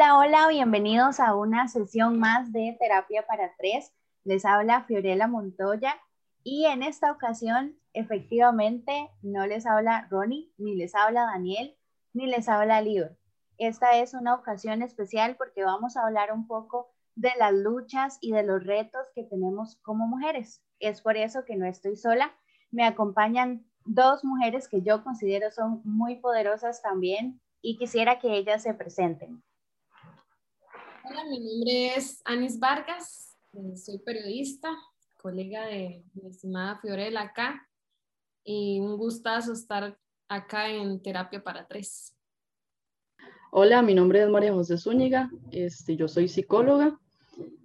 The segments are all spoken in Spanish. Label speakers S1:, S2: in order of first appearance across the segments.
S1: Hola, hola, bienvenidos a una sesión más de Terapia para Tres. Les habla Fiorella Montoya y en esta ocasión efectivamente no les habla Ronnie, ni les habla Daniel, ni les habla Lior. Esta es una ocasión especial porque vamos a hablar un poco de las luchas y de los retos que tenemos como mujeres. Es por eso que no estoy sola. Me acompañan dos mujeres que yo considero son muy poderosas también y quisiera que ellas se presenten.
S2: Hola, mi nombre es Anis Vargas, eh, soy periodista, colega de mi estimada Fiorella acá y un gustazo estar acá en Terapia para Tres.
S3: Hola, mi nombre es María José Zúñiga, este, yo soy psicóloga,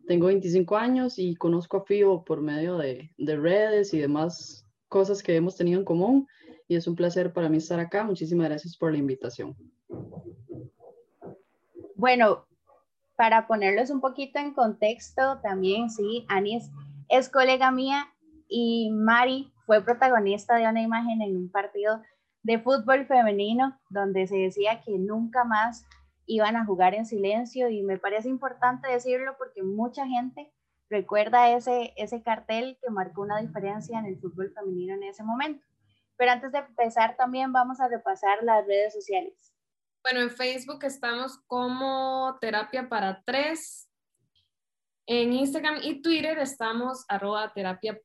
S3: tengo 25 años y conozco a Fio por medio de, de redes y demás cosas que hemos tenido en común y es un placer para mí estar acá. Muchísimas gracias por la invitación.
S1: Bueno, para ponerlos un poquito en contexto también, sí, Anis es colega mía y Mari fue protagonista de una imagen en un partido de fútbol femenino donde se decía que nunca más iban a jugar en silencio y me parece importante decirlo porque mucha gente recuerda ese, ese cartel que marcó una diferencia en el fútbol femenino en ese momento. Pero antes de empezar también vamos a repasar las redes sociales.
S2: Bueno, en Facebook estamos como Terapia para Tres. En Instagram y Twitter estamos arroba terapia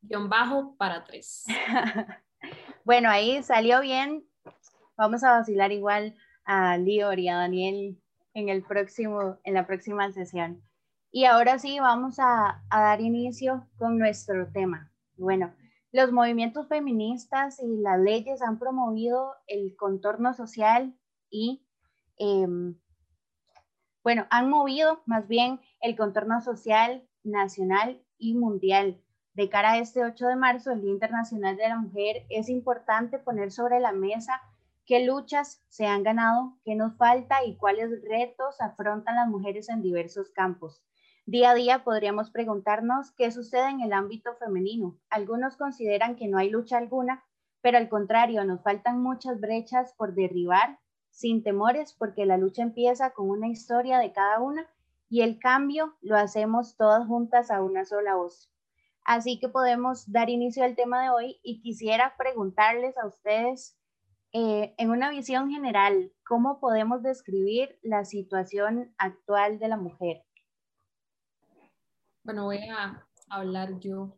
S2: bajo para tres.
S1: bueno, ahí salió bien. Vamos a vacilar igual a Lior y a Daniel en, el próximo, en la próxima sesión. Y ahora sí, vamos a, a dar inicio con nuestro tema. Bueno, los movimientos feministas y las leyes han promovido el contorno social y, em, bueno, han movido más bien el contorno social nacional y mundial. De cara a este 8 de marzo, el Día Internacional de la Mujer, es importante poner sobre la mesa qué luchas se han ganado, qué nos falta y cuáles retos afrontan las mujeres en diversos campos. Día a día podríamos preguntarnos qué sucede en el ámbito femenino. Algunos consideran que no hay lucha alguna, pero al contrario, nos faltan muchas brechas por derribar sin temores porque la lucha empieza con una historia de cada una y el cambio lo hacemos todas juntas a una sola voz. Así que podemos dar inicio al tema de hoy y quisiera preguntarles a ustedes eh, en una visión general, ¿cómo podemos describir la situación actual de la mujer?
S2: Bueno, voy a hablar yo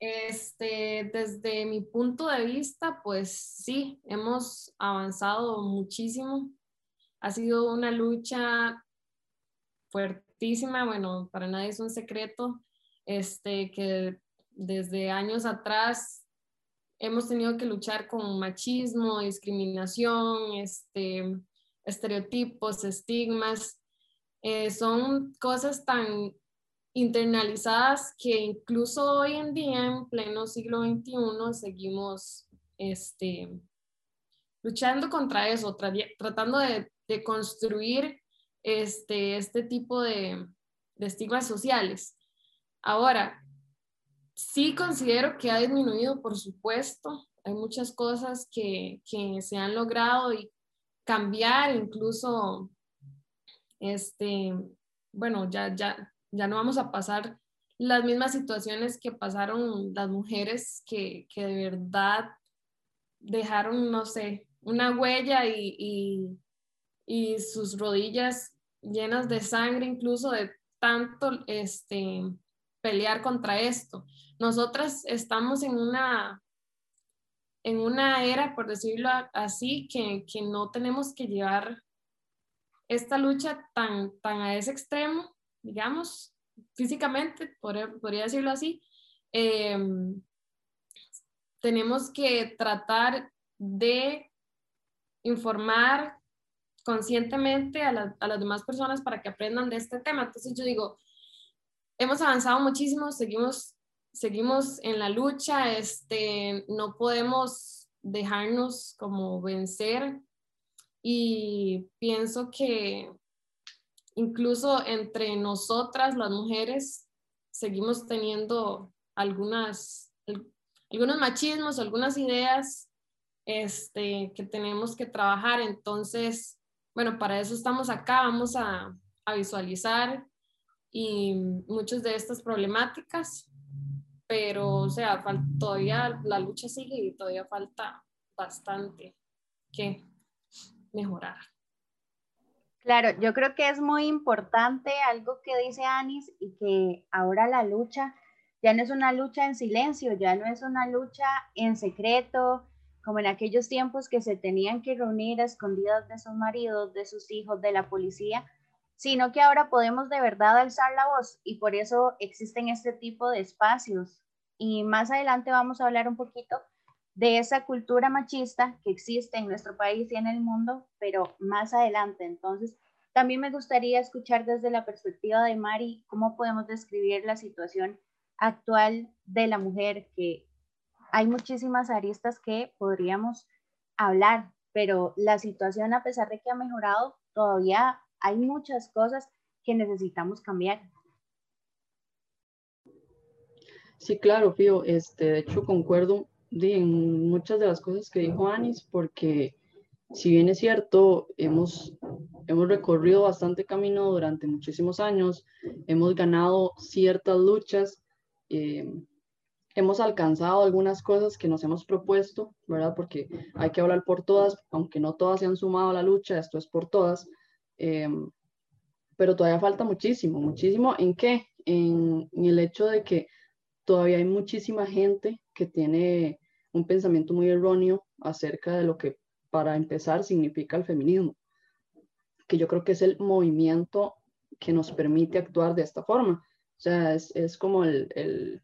S2: este, desde mi punto de vista, pues sí, hemos avanzado muchísimo. Ha sido una lucha fuertísima, bueno, para nadie es un secreto, este, que desde años atrás hemos tenido que luchar con machismo, discriminación, este, estereotipos, estigmas. Eh, son cosas tan internalizadas que incluso hoy en día, en pleno siglo XXI, seguimos este, luchando contra eso, tratando de, construir este, este tipo de, de estigmas sociales. Ahora, sí considero que ha disminuido, por supuesto. Hay muchas cosas que, que se han logrado y cambiar, incluso, este, bueno, ya, ya ya no vamos a pasar las mismas situaciones que pasaron las mujeres que, que de verdad dejaron, no sé, una huella y, y, sus rodillas llenas de sangre, incluso de tanto este, pelear contra esto. Nosotras estamos en una, en una era, por decirlo así, que, que no tenemos que llevar esta lucha tan, tan a ese extremo, digamos, físicamente, podría, decirlo así, em, tenemos que tratar de informar conscientemente a, las demás personas para que aprendan de este tema. Entonces yo digo, hemos avanzado muchísimo, seguimos, seguimos en la lucha, este, no podemos dejarnos como vencer y pienso que incluso entre nosotras, las mujeres, seguimos teniendo algunas, algunos machismos, algunas ideas este, que tenemos que trabajar. Entonces, bueno, para eso estamos acá, vamos a, visualizar y muchas de estas problemáticas, pero o sea, todavía la lucha sigue y todavía falta bastante que mejorar.
S1: Claro, yo creo que es muy importante algo que dice Anis y que ahora la lucha ya no es una lucha en silencio, ya no es una lucha en secreto, como en aquellos tiempos que se tenían que reunir a escondidas de sus maridos, de sus hijos, de la policía, sino que ahora podemos de verdad alzar la voz y por eso existen este tipo de espacios. Y más adelante vamos a hablar un poquito de esa cultura machista que existe en nuestro país y en el mundo, pero más adelante. Entonces, también me gustaría escuchar desde la perspectiva de Mari cómo podemos describir la situación actual de la mujer, que hay muchísimas aristas que podríamos hablar, pero la situación, a pesar de que ha mejorado, todavía hay muchas cosas que necesitamos cambiar.
S3: Sí, claro, Fío. Este, de hecho, concuerdo en muchas de las cosas que dijo Anis, porque si bien es cierto, hemos, hemos recorrido bastante camino durante muchísimos años, hemos ganado ciertas luchas, eh, hemos alcanzado algunas cosas que nos hemos propuesto, ¿verdad? Porque hay que hablar por todas, aunque no todas se han sumado a la lucha, esto es por todas, eh, pero todavía falta muchísimo, muchísimo en qué? En, en el hecho de que todavía hay muchísima gente que tiene un pensamiento muy erróneo acerca de lo que para empezar significa el feminismo, que yo creo que es el movimiento que nos permite actuar de esta forma. O sea, es, es como el, el,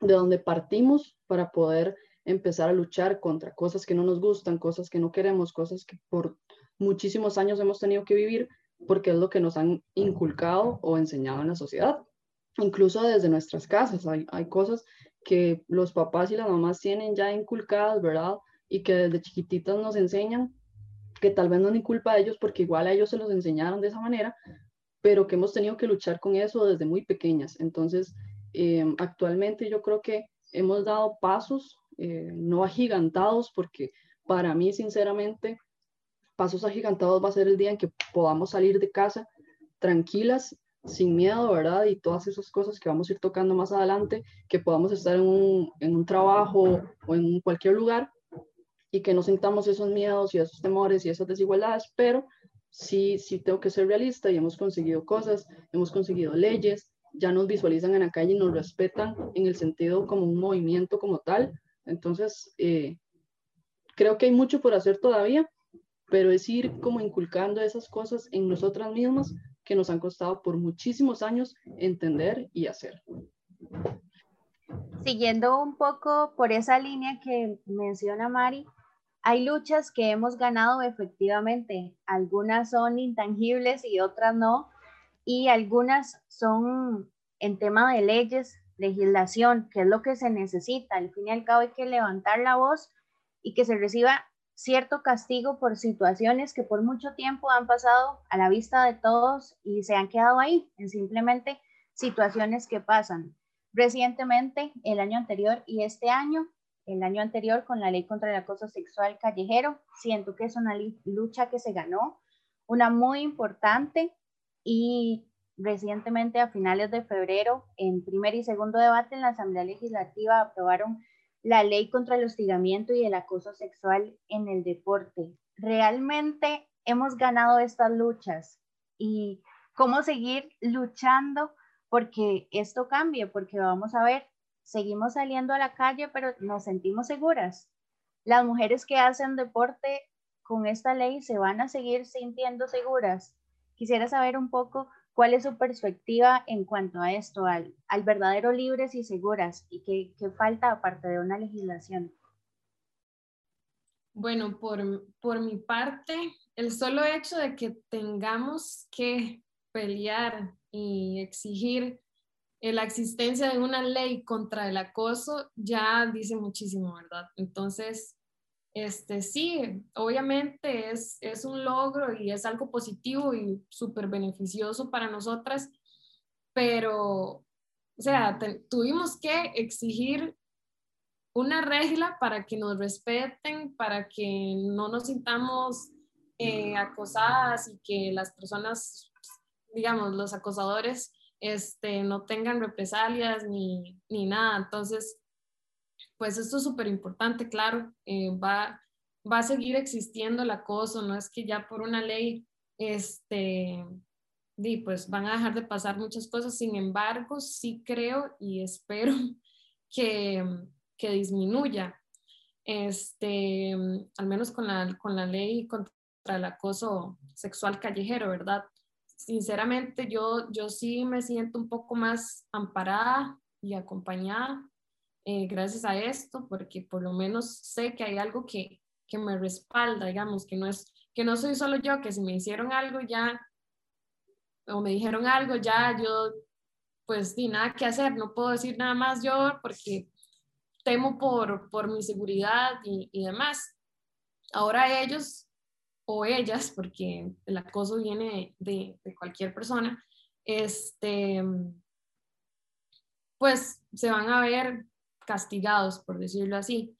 S3: de donde partimos para poder empezar a luchar contra cosas que no nos gustan, cosas que no queremos, cosas que por muchísimos años hemos tenido que vivir porque es lo que nos han inculcado o enseñado en la sociedad. Incluso desde nuestras casas hay, hay cosas que los papás y las mamás tienen ya inculcadas, ¿verdad? Y que desde chiquititas nos enseñan, que tal vez no es ni culpa de ellos porque igual a ellos se los enseñaron de esa manera, pero que hemos tenido que luchar con eso desde muy pequeñas. Entonces, em, actualmente yo creo que hemos dado pasos, eh, no agigantados, porque para mí, sinceramente, pasos agigantados va a ser el día en que podamos salir de casa tranquilas sin miedo, ¿verdad? Y todas esas cosas que vamos a ir tocando más adelante, que podamos estar en un, en un trabajo o en cualquier lugar y que no sintamos esos miedos y esos temores y esas desigualdades, pero sí, sí tengo que ser realista y hemos conseguido cosas, hemos conseguido leyes, ya nos visualizan en la calle y nos respetan en el sentido como un movimiento como tal. Entonces, eh, creo que hay mucho por hacer todavía, pero es ir como inculcando esas cosas en nosotras mismas que nos han costado por muchísimos años entender y hacer.
S1: Siguiendo un poco por esa línea que menciona Mari, hay luchas que hemos ganado efectivamente. Algunas son intangibles y otras no. Y algunas son en tema de leyes, legislación, que es lo que se necesita. Al fin y al cabo hay que levantar la voz y que se reciba cierto castigo por situaciones que por mucho tiempo han pasado a la vista de todos y se han quedado ahí, en simplemente situaciones que pasan. Recientemente, el año anterior y este año, el año anterior con la ley contra el acoso sexual callejero, siento que es una lucha que se ganó, una muy importante y recientemente a finales de febrero, en primer y segundo debate en la Asamblea Legislativa, aprobaron la ley contra el hostigamiento y el acoso sexual en el deporte. Realmente hemos ganado estas luchas y cómo seguir luchando porque esto cambie, porque vamos a ver, seguimos saliendo a la calle, pero nos sentimos seguras. Las mujeres que hacen deporte con esta ley se van a seguir sintiendo seguras. Quisiera saber un poco ¿Cuál es su perspectiva en cuanto a esto, al, verdadero libres y seguras? ¿Y qué, qué, falta aparte de una legislación?
S2: Bueno, por, por mi parte, el solo hecho de que tengamos que pelear y exigir la existencia de una ley contra el acoso ya dice muchísimo, ¿verdad? Entonces, este, sí, obviamente es, es un logro y es algo positivo y súper beneficioso para nosotras, pero, o sea, tuvimos que exigir una regla para que nos respeten, para que no nos sintamos eh, acosadas y que las personas, digamos, los acosadores, este, no tengan represalias ni, ni nada. Entonces, pues esto es súper importante, claro, eh, va, va a seguir existiendo el acoso, no es que ya por una ley, este, y pues van a dejar de pasar muchas cosas, sin embargo, sí creo y espero que, que disminuya, este, al menos con la, con la ley contra el acoso sexual callejero, ¿verdad? Sinceramente, yo, yo sí me siento un poco más amparada y acompañada eh, gracias a esto, porque por lo menos sé que hay algo que, que me respalda, digamos, que no es que no soy solo yo, que si me hicieron algo ya o me dijeron algo, ya yo, pues, ni nada que hacer, no puedo decir nada más yo porque temo por, por mi seguridad y, y demás. Ahora ellos o ellas, porque el acoso viene de, de, cualquier persona, este, pues se van a ver castigados, por decirlo así.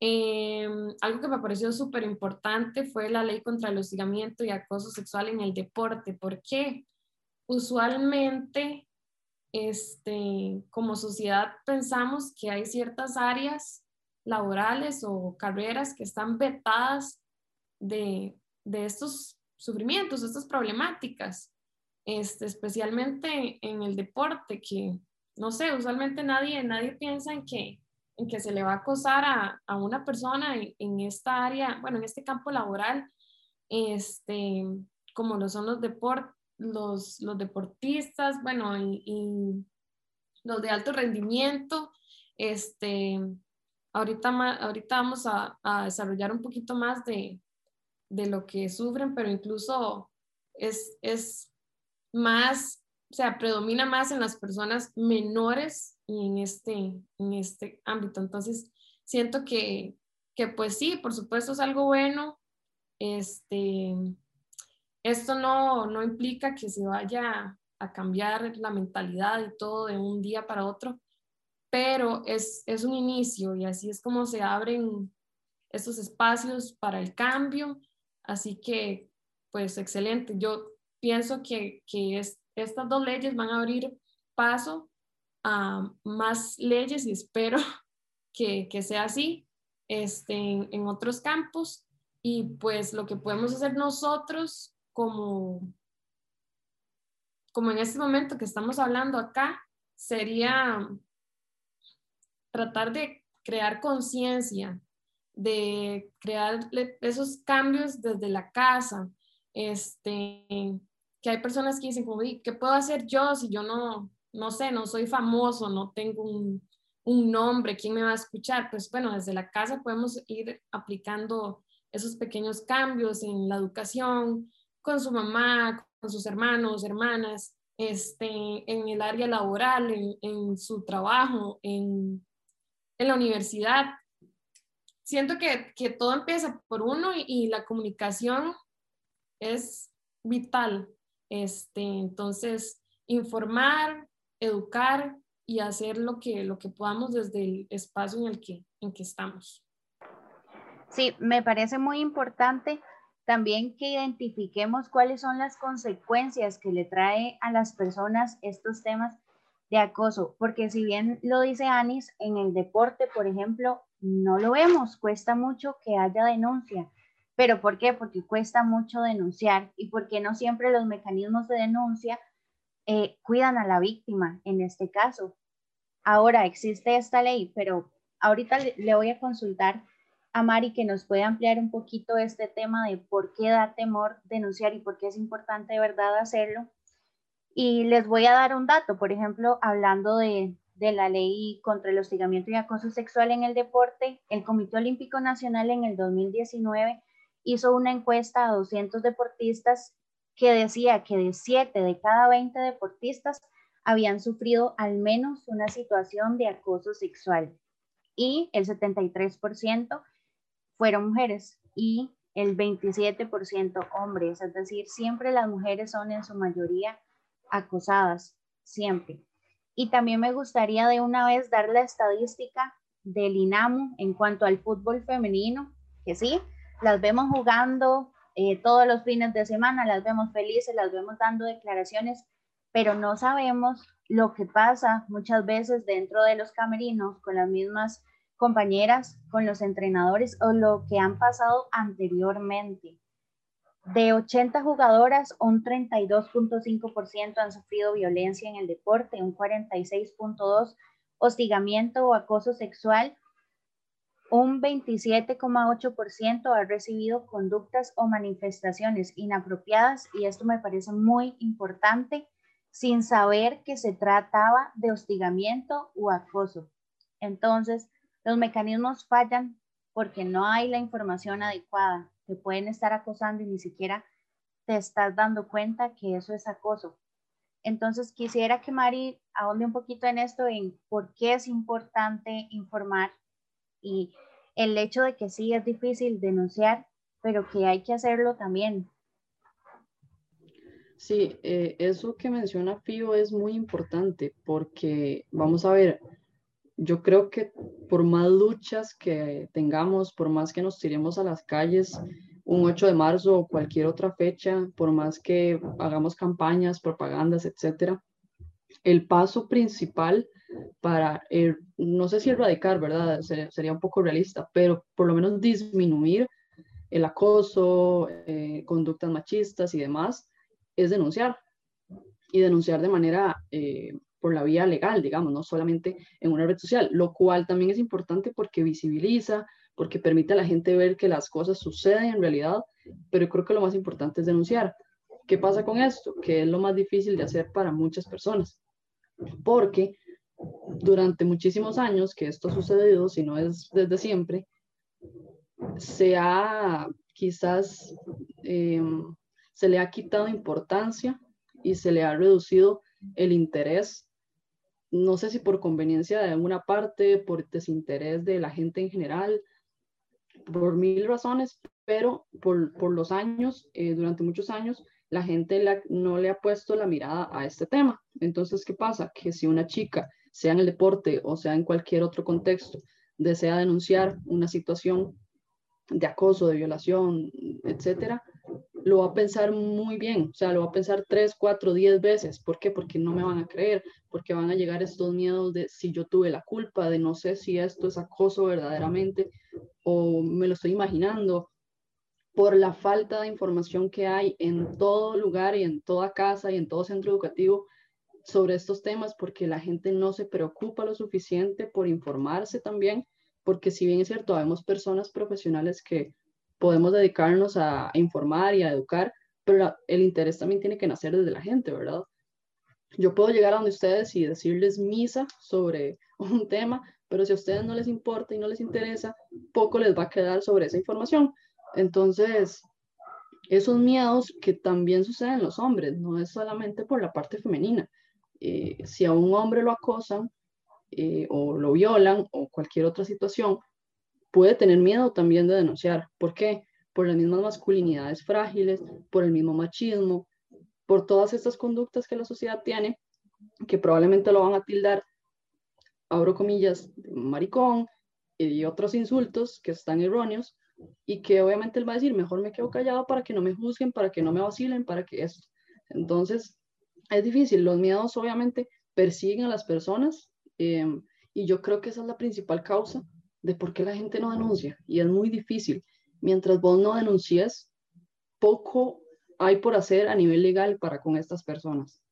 S2: Eh, algo que me pareció súper importante fue la ley contra el hostigamiento y acoso sexual en el deporte. ¿Por qué? usualmente este, como sociedad pensamos que hay ciertas áreas laborales o carreras que están vetadas de, de estos sufrimientos, estas problemáticas, este, especialmente en el deporte, que no sé, usualmente nadie, nadie piensa en que, en que se le va a acosar a, a una persona en, en, esta área, bueno, en este campo laboral, este, como lo son los deportes los, los deportistas, bueno, y, los de alto rendimiento. Este, ahorita, ahorita vamos a, a desarrollar un poquito más de, de, lo que sufren, pero incluso es, es más, o sea, predomina más en las personas menores y en este, en este ámbito. Entonces, siento que, que pues sí, por supuesto es algo bueno. Este, esto no, no implica que se vaya a cambiar la mentalidad y todo de un día para otro, pero es, es un inicio y así es como se abren estos espacios para el cambio. Así que, pues, excelente. Yo pienso que, que es, estas dos leyes van a abrir paso a más leyes y espero que, que sea así este, en, otros campos. Y pues lo que podemos hacer nosotros como, como en este momento que estamos hablando acá, sería tratar de crear conciencia, de crear esos cambios desde la casa, este, que hay personas que dicen, como, ¿qué puedo hacer yo si yo no, no sé, no soy famoso, no tengo un, un nombre, ¿quién me va a escuchar? Pues bueno, desde la casa podemos ir aplicando esos pequeños cambios en la educación, con su mamá, con sus hermanos, hermanas, este, en el área laboral, en, su trabajo, en, en, la universidad. Siento que, que todo empieza por uno y, la comunicación es vital. Este, entonces, informar, educar y hacer lo que, lo que podamos desde el espacio en el que, en que estamos.
S1: Sí, me parece muy importante también que identifiquemos cuáles son las consecuencias que le trae a las personas estos temas de acoso, porque si bien lo dice Anis, en el deporte, por ejemplo, no lo vemos, cuesta mucho que haya denuncia. ¿Pero por qué? Porque cuesta mucho denunciar y porque no siempre los mecanismos de denuncia eh, cuidan a la víctima en este caso. Ahora existe esta ley, pero ahorita le voy a consultar a Mari que nos puede ampliar un poquito este tema de por qué da temor denunciar y por qué es importante de verdad hacerlo. Y les voy a dar un dato, por ejemplo, hablando de, de la ley contra el hostigamiento y acoso sexual en el deporte, el Comité Olímpico Nacional en el 2019 hizo una encuesta a 200 deportistas que decía que de 7 de cada 20 deportistas habían sufrido al menos una situación de acoso sexual y el 73% fueron mujeres y el 27% hombres, es decir, siempre las mujeres son en su mayoría acosadas, siempre. Y también me gustaría de una vez dar la estadística del INAMU en cuanto al fútbol femenino, que sí, las vemos jugando eh, todos los fines de semana, las vemos felices, las vemos dando declaraciones, pero no sabemos lo que pasa muchas veces dentro de los camerinos con las mismas compañeras, con los entrenadores o lo que han pasado anteriormente. De 80 jugadoras, un 32.5% han sufrido violencia en el deporte, un 46.2% hostigamiento o acoso sexual, un 27,8% ha recibido conductas o manifestaciones inapropiadas y esto me parece muy importante sin saber que se trataba de hostigamiento o acoso. Entonces, los mecanismos fallan porque no hay la información adecuada. Te pueden estar acosando y ni siquiera te estás dando cuenta que eso es acoso. Entonces, quisiera que Mari ahonde un poquito en esto, en por qué es importante informar y el hecho de que sí es difícil denunciar, pero que hay que hacerlo también.
S3: Sí, eh, eso que menciona Fío es muy importante porque, vamos a ver, yo creo que por más luchas que tengamos, por más que nos tiremos a las calles un 8 de marzo o cualquier otra fecha, por más que hagamos campañas, propagandas, etcétera, el paso principal para, no sé si erradicar, ¿verdad? Sería un poco realista, pero por lo menos disminuir el acoso, eh, conductas machistas y demás, es denunciar. Y denunciar de manera eh, por la vía legal, digamos, no solamente en una red social, lo cual también es importante porque visibiliza, porque permite a la gente ver que las cosas suceden en realidad, pero creo que lo más importante es denunciar. ¿Qué pasa con esto? Que es lo más difícil de hacer para muchas personas, porque durante muchísimos años que esto ha sucedido, si no es desde siempre, se ha quizás, eh, se le ha quitado importancia y se le ha reducido el interés no sé si por conveniencia de alguna parte, por desinterés de la gente en general, por mil razones, pero por, los años, eh, durante muchos años, la gente no le ha puesto la mirada a este tema. Entonces, ¿qué pasa? Que si una chica, sea en el deporte o sea en cualquier otro contexto, desea denunciar una situación de acoso, de violación, etcétera, lo va a pensar muy bien, o sea, lo va a pensar tres, cuatro, diez veces. ¿Por qué? Porque no me van a creer, porque van a llegar estos miedos de si yo tuve la culpa, de no sé si esto es acoso verdaderamente o me lo estoy imaginando, por la falta de información que hay en todo lugar y en toda casa y en todo centro educativo sobre estos temas, porque la gente no se preocupa lo suficiente por informarse también, porque si bien es cierto, vemos personas profesionales que podemos dedicarnos a informar y a educar, pero el interés también tiene que nacer desde la gente, ¿verdad? Yo puedo llegar a donde ustedes y decirles misa sobre un tema, pero si a ustedes no les importa y no les interesa, poco les va a quedar sobre esa información. Entonces, esos miedos que también suceden en los hombres, no es solamente por la parte femenina. Eh, si a un hombre lo acosan eh, o lo violan o cualquier otra situación, puede tener miedo también de denunciar. ¿Por qué? Por las mismas masculinidades frágiles, por el mismo machismo, por todas estas conductas que la sociedad tiene, que probablemente lo van a tildar, abro comillas, maricón y otros insultos que están erróneos y que obviamente él va a decir, mejor me quedo callado para que no me juzguen, para que no me vacilen, para que esto. Entonces, es difícil. Los miedos obviamente persiguen a las personas em, y yo creo que esa es la principal causa de por qué la gente no denuncia. Y es muy difícil. Mientras vos no denuncies, poco hay por hacer a nivel legal para con estas personas.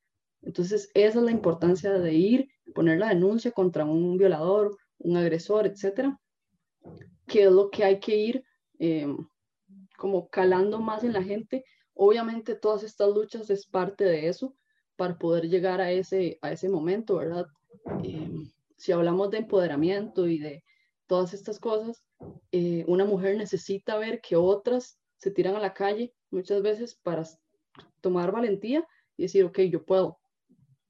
S3: Entonces, esa es la importancia de ir, poner la denuncia contra un violador, un agresor, etcétera, que es lo que hay que ir em, como calando más en la gente. Obviamente, todas estas luchas es parte de eso para poder llegar a ese, a ese momento, ¿verdad? Em, si hablamos de empoderamiento y de todas estas cosas, eh, una mujer necesita ver que otras se tiran a la calle muchas veces para tomar valentía y decir, ok, yo puedo,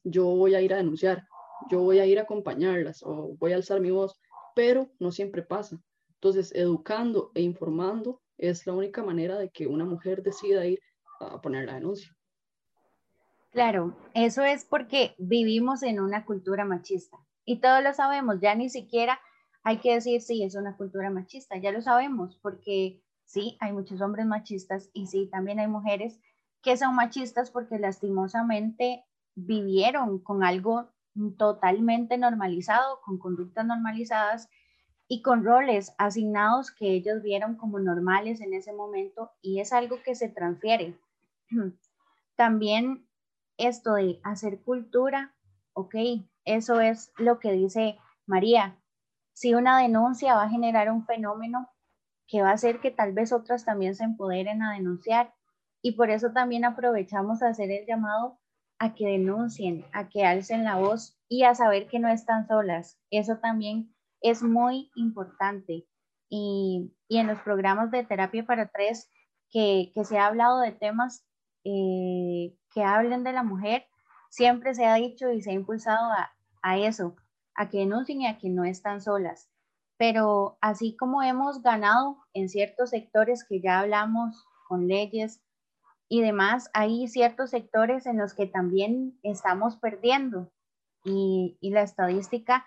S3: yo voy a ir a denunciar, yo voy a ir a acompañarlas o voy a alzar mi voz, pero no siempre pasa. Entonces, educando e informando es la única manera de que una mujer decida ir a poner la denuncia.
S1: Claro, eso es porque vivimos en una cultura machista y todos lo sabemos, ya ni siquiera hay que decir, sí, es una cultura machista, ya lo sabemos, porque sí, hay muchos hombres machistas y sí, también hay mujeres que son machistas porque lastimosamente vivieron con algo totalmente normalizado, con conductas normalizadas y con roles asignados que ellos vieron como normales en ese momento y es algo que se transfiere. También esto de hacer cultura, ok, eso es lo que dice María. Si una denuncia va a generar un fenómeno que va a hacer que tal vez otras también se empoderen a denunciar y por eso también aprovechamos a hacer el llamado a que denuncien, a que alcen la voz y a saber que no están solas. Eso también es muy importante. Y, en los programas de terapia para tres que, se ha hablado de temas eh, que hablen de la mujer, siempre se ha dicho y se ha impulsado a, a eso, a que denuncien y a que no están solas. Pero así como hemos ganado en ciertos sectores que ya hablamos con leyes y demás, hay ciertos sectores en los que también estamos perdiendo y, la estadística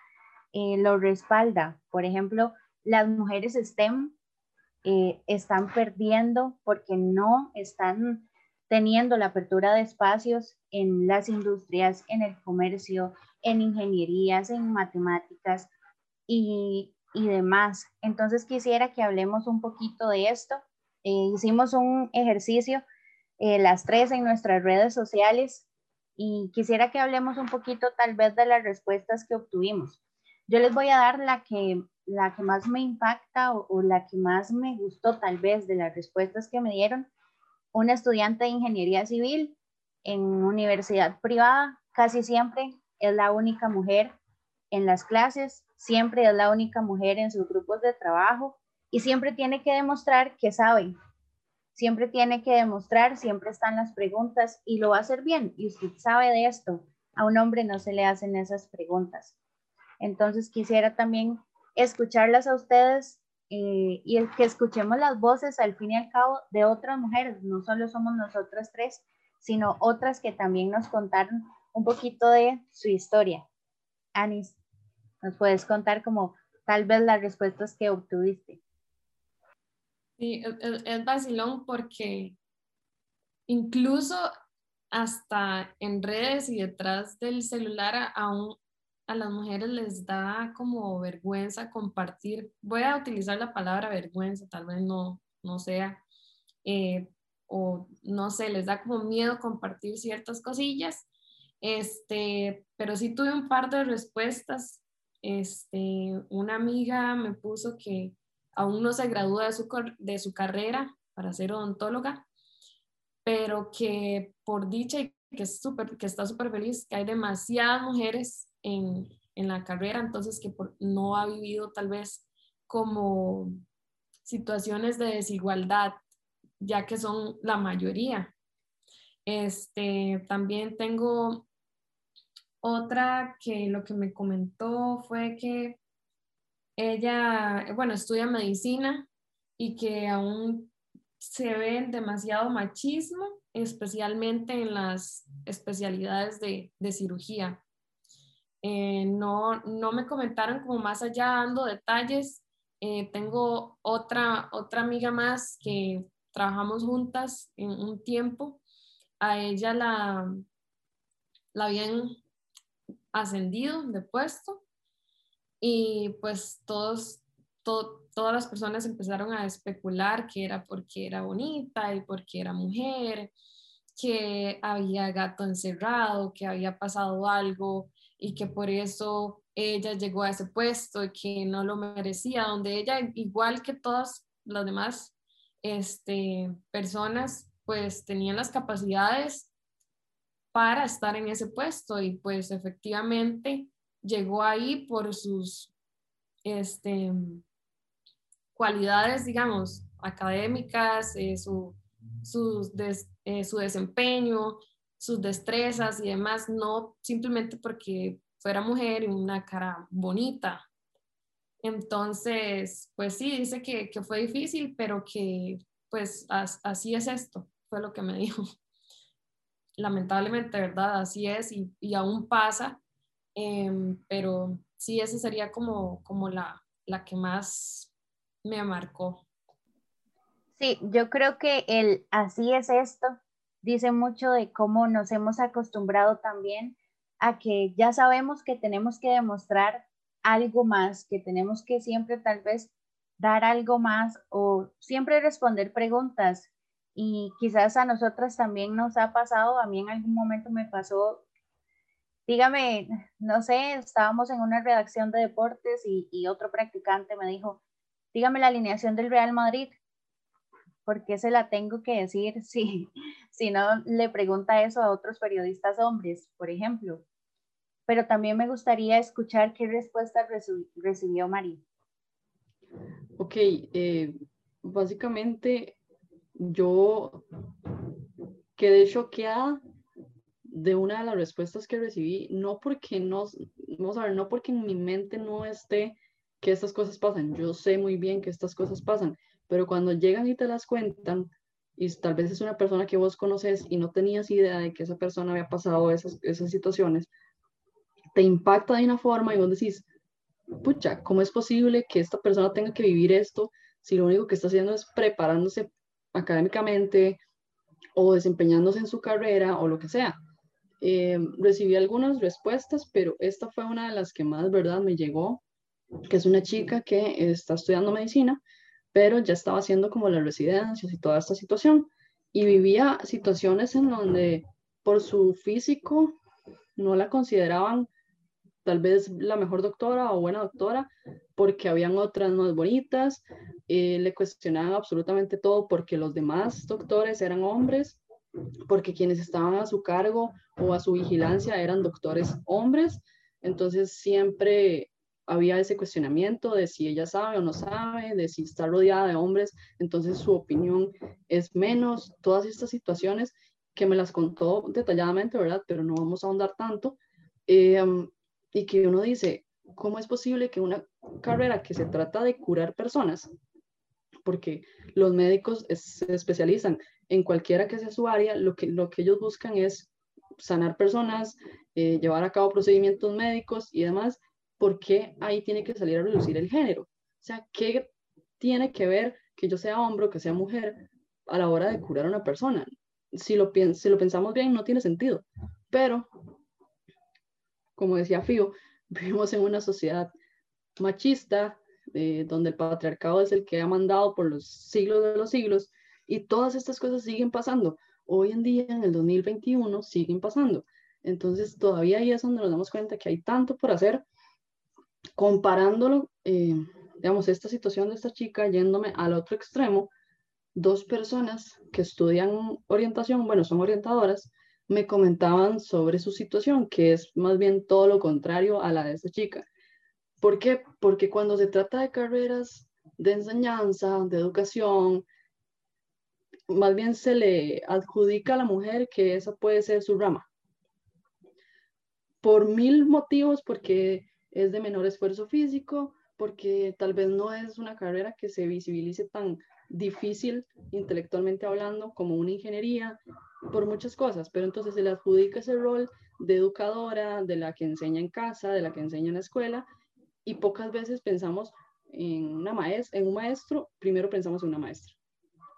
S1: eh, lo respalda. Por ejemplo, las mujeres STEM eh, están perdiendo porque no están teniendo la apertura de espacios en las industrias, en el comercio, en ingenierías, en matemáticas y, demás. Entonces quisiera que hablemos un poquito de esto. Eh, hicimos un ejercicio eh, las tres en nuestras redes sociales y quisiera que hablemos un poquito tal vez de las respuestas que obtuvimos. Yo les voy a dar la que, la que más me impacta o la que más me gustó tal vez de las respuestas que me dieron. Una estudiante de ingeniería civil en universidad privada, casi siempre es la única mujer en las clases, siempre es la única mujer en sus grupos de trabajo y siempre tiene que demostrar que sabe, siempre tiene que demostrar, siempre están las preguntas y lo va a hacer bien. Y usted sabe de esto, a un hombre no se le hacen esas preguntas. Entonces quisiera también escucharlas a ustedes eh, y el que escuchemos las voces al fin y al cabo de otras mujeres, no solo somos nosotras tres, sino otras que también nos contaron un poquito de su historia. Anis, ¿nos puedes contar como tal vez las respuestas que obtuviste?
S2: Sí, es, vacilón porque incluso hasta en redes y detrás del celular aún a las mujeres les da como vergüenza compartir, voy a utilizar la palabra vergüenza, tal vez no, no sea, eh, o no sé, les da como miedo compartir ciertas cosillas, este, pero sí tuve un par de respuestas, este, una amiga me puso que aún no se gradúa de su, de su carrera para ser odontóloga, pero que por dicha y que, es super, que está súper feliz, que hay demasiadas mujeres en, en la carrera, entonces que no ha vivido tal vez como situaciones de desigualdad, ya que son la mayoría. Este, también tengo otra que lo que me comentó fue que ella, bueno, estudia medicina y que aún se ve demasiado machismo, especialmente en las especialidades de, cirugía. Eh, no, no me comentaron como más allá dando detalles. Eh, tengo otra, otra amiga más que trabajamos juntas en un tiempo. A ella la, la habían ascendido de puesto y pues todos, todas las personas empezaron a especular que era porque era bonita y porque era mujer, que había gato encerrado, que había pasado algo y que por eso ella llegó a ese puesto y que no lo merecía, donde ella, igual que todas las demás este, personas, pues tenían las capacidades para estar en ese puesto y pues efectivamente llegó ahí por sus este, cualidades, digamos, académicas, eh, su, eh, su desempeño, sus destrezas y demás, no simplemente porque fuera mujer y una cara bonita. Entonces, pues sí, dice que, fue difícil, pero que pues así es esto, fue lo que me dijo. Lamentablemente, ¿verdad? Así es y, y aún pasa Em, pero sí, esa sería como, como la, la que más me marcó.
S1: Sí, yo creo que el así es esto dice mucho de cómo nos hemos acostumbrado también a que ya sabemos que tenemos que demostrar algo más, que tenemos que siempre tal vez dar algo más o siempre responder preguntas. Y quizás a nosotras también nos ha pasado, a mí en algún momento me pasó, dígame, no sé, estábamos en una redacción de deportes y, y otro practicante me dijo, dígame la alineación del Real Madrid. ¿Por qué se la tengo que decir si, si no le pregunta eso a otros periodistas hombres, por ejemplo? Pero también me gustaría escuchar qué respuesta recibió María.
S3: Ok, eh, básicamente yo quedé choqueada de una de las respuestas que recibí, no porque no, vamos a ver, no porque en mi mente no esté que estas cosas pasan, yo sé muy bien que estas cosas pasan, pero cuando llegan y te las cuentan, y tal vez es una persona que vos conoces y no tenías idea de que esa persona había pasado esas, esas situaciones, te impacta de una forma y vos decís, pucha, ¿cómo es posible que esta persona tenga que vivir esto si lo único que está haciendo es preparándose académicamente o desempeñándose en su carrera o lo que sea? Eh, recibí algunas respuestas, pero esta fue una de las que más, ¿verdad?, me llegó, que es una chica que está estudiando medicina pero ya estaba haciendo como las residencias y toda esta situación y vivía situaciones en donde por su físico no la consideraban tal vez la mejor doctora o buena doctora porque habían otras más bonitas, eh, le cuestionaban absolutamente todo porque los demás doctores eran hombres, porque quienes estaban a su cargo o a su vigilancia eran doctores hombres, entonces siempre había ese cuestionamiento de si ella sabe o no sabe, de si está rodeada de hombres, entonces su opinión es menos, todas estas situaciones que me las contó detalladamente, ¿verdad? Pero no vamos a ahondar tanto. Em, y que uno dice, ¿cómo es posible que una carrera que se trata de curar personas, porque los médicos se especializan en cualquiera que sea su área, lo que, lo que ellos buscan es sanar personas, eh, llevar a cabo procedimientos médicos y demás, ¿por qué ahí tiene que salir a reducir el género? O sea, ¿qué tiene que ver que yo sea hombre o que sea mujer a la hora de curar a una persona? Si lo, si lo pensamos bien, no tiene sentido. Pero, como decía Fío, vivimos en una sociedad machista, eh, donde el patriarcado es el que ha mandado por los siglos de los siglos, y todas estas cosas siguen pasando. Hoy en día, en el 2021, siguen pasando. Entonces, todavía ahí es donde nos damos cuenta que hay tanto por hacer comparándolo, eh, digamos, esta situación de esta chica yéndome al otro extremo, dos personas que estudian orientación, bueno, son orientadoras, me comentaban sobre su situación, que es más bien todo lo contrario a la de esta chica. ¿Por qué? Porque cuando se trata de carreras de enseñanza, de educación, más bien se le adjudica a la mujer que esa puede ser su rama. Por mil motivos, porque es de menor esfuerzo físico, porque tal vez no es una carrera que se visibilice tan difícil intelectualmente hablando como una ingeniería, por muchas cosas, pero entonces se le adjudica ese rol de educadora, de la que enseña en casa, de la que enseña en la escuela, y pocas veces pensamos en, una maestra, en un maestro, primero pensamos en una maestra.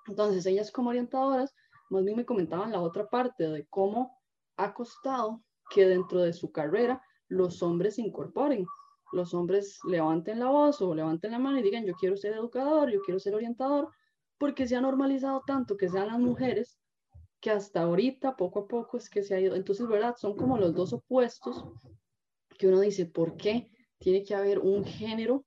S3: Entonces ellas como orientadoras, más bien me comentaban la otra parte de cómo ha costado que dentro de su carrera los hombres se incorporen. Los hombres levanten la voz o levanten la mano y digan, yo quiero ser educador, yo quiero ser orientador, porque se ha normalizado tanto que sean las mujeres que hasta ahorita, poco a poco, es que se ha ido. Entonces, ¿verdad? Son como los dos opuestos que uno dice, ¿por qué tiene que haber un género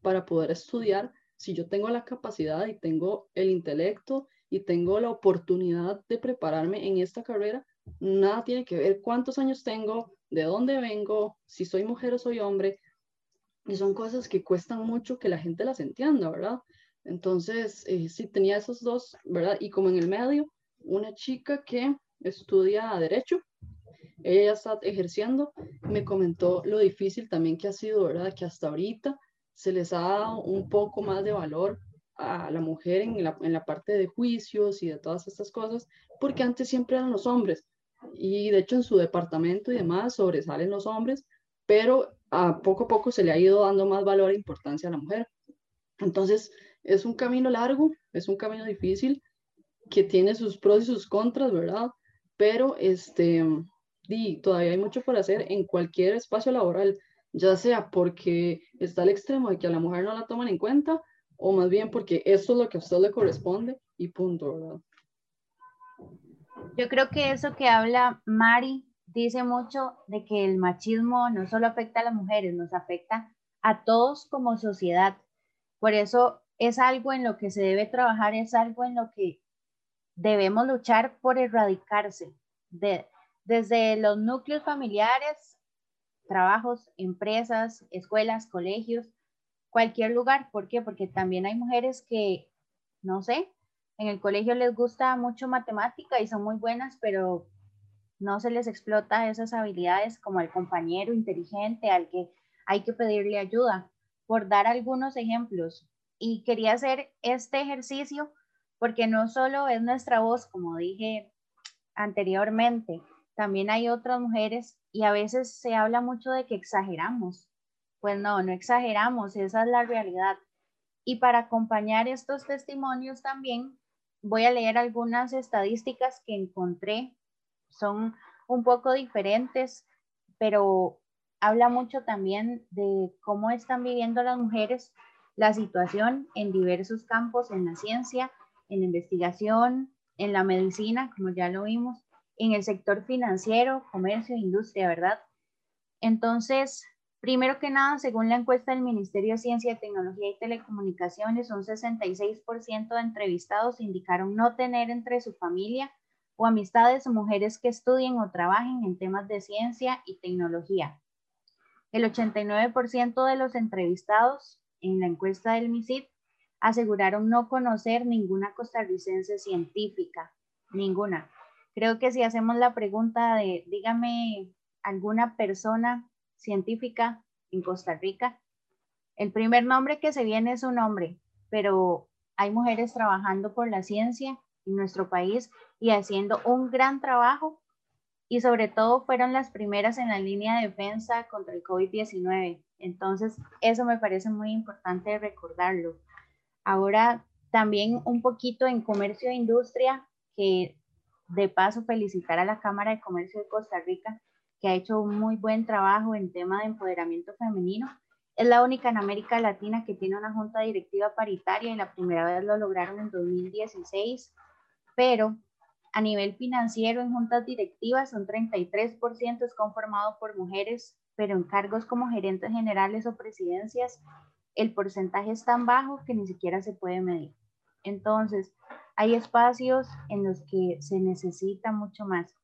S3: para poder estudiar si yo tengo la capacidad y tengo el intelecto y tengo la oportunidad de prepararme en esta carrera? Nada tiene que ver cuántos años tengo, de dónde vengo, si soy mujer o soy hombre. Y son cosas que cuestan mucho que la gente las entienda, ¿verdad? Entonces, eh, sí tenía esos dos, ¿verdad? Y como en el medio, una chica que estudia derecho, ella ya está ejerciendo, me comentó lo difícil también que ha sido, ¿verdad? Que hasta ahorita se les ha dado un poco más de valor a la mujer en la, en la parte de juicios y de todas estas cosas, porque antes siempre eran los hombres y de hecho en su departamento y demás sobresalen los hombres, pero a poco a poco se le ha ido dando más valor e importancia a la mujer. Entonces, es un camino largo, es un camino difícil, que tiene sus pros y sus contras, ¿verdad? Pero este, todavía hay mucho por hacer en cualquier espacio laboral, ya sea porque está al extremo de que a la mujer no la toman en cuenta, o más bien porque eso es lo que a usted le corresponde y punto, ¿verdad?
S1: Yo creo que eso que habla Mari dice mucho de que el machismo no solo afecta a las mujeres, nos afecta a todos como sociedad. Por eso es algo en lo que se debe trabajar, es algo en lo que debemos luchar por erradicarse. De, desde los núcleos familiares, trabajos, empresas, escuelas, colegios, cualquier lugar. ¿Por qué? Porque también hay mujeres que, no sé, en el colegio les gusta mucho matemática y son muy buenas, pero no se les explota esas habilidades como el compañero inteligente al que hay que pedirle ayuda, por dar algunos ejemplos. Y quería hacer este ejercicio porque no solo es nuestra voz, como dije anteriormente, también hay otras mujeres y a veces se habla mucho de que exageramos. Pues no, no exageramos, esa es la realidad. Y para acompañar estos testimonios también voy a leer algunas estadísticas que encontré. Son un poco diferentes, pero habla mucho también de cómo están viviendo las mujeres la situación en diversos campos, en la ciencia, en la investigación, en la medicina, como ya lo vimos, en el sector financiero, comercio, industria, ¿verdad? Entonces, primero que nada, según la encuesta del Ministerio de Ciencia, Tecnología y Telecomunicaciones, un 66% de entrevistados indicaron no tener entre su familia o amistades mujeres que estudien o trabajen en temas de ciencia y tecnología. El 89% de los entrevistados en la encuesta del MISID aseguraron no conocer ninguna costarricense científica, ninguna. Creo que si hacemos la pregunta de, dígame alguna persona científica en Costa Rica, el primer nombre que se viene es un hombre, pero hay mujeres trabajando por la ciencia en nuestro país y haciendo un gran trabajo y sobre todo fueron las primeras en la línea de defensa contra el COVID-19. Entonces, eso me parece muy importante recordarlo. Ahora, también un poquito en comercio e industria, que de paso felicitar a la Cámara de Comercio de Costa Rica, que ha hecho un muy buen trabajo en tema de empoderamiento femenino. Es la única en América Latina que tiene una junta directiva paritaria y la primera vez lo lograron en 2016, pero a nivel financiero en juntas directivas son 33% es conformado por mujeres, pero en cargos como gerentes generales o presidencias el porcentaje es tan bajo que ni siquiera se puede medir. Entonces, hay espacios en los que se necesita mucho más.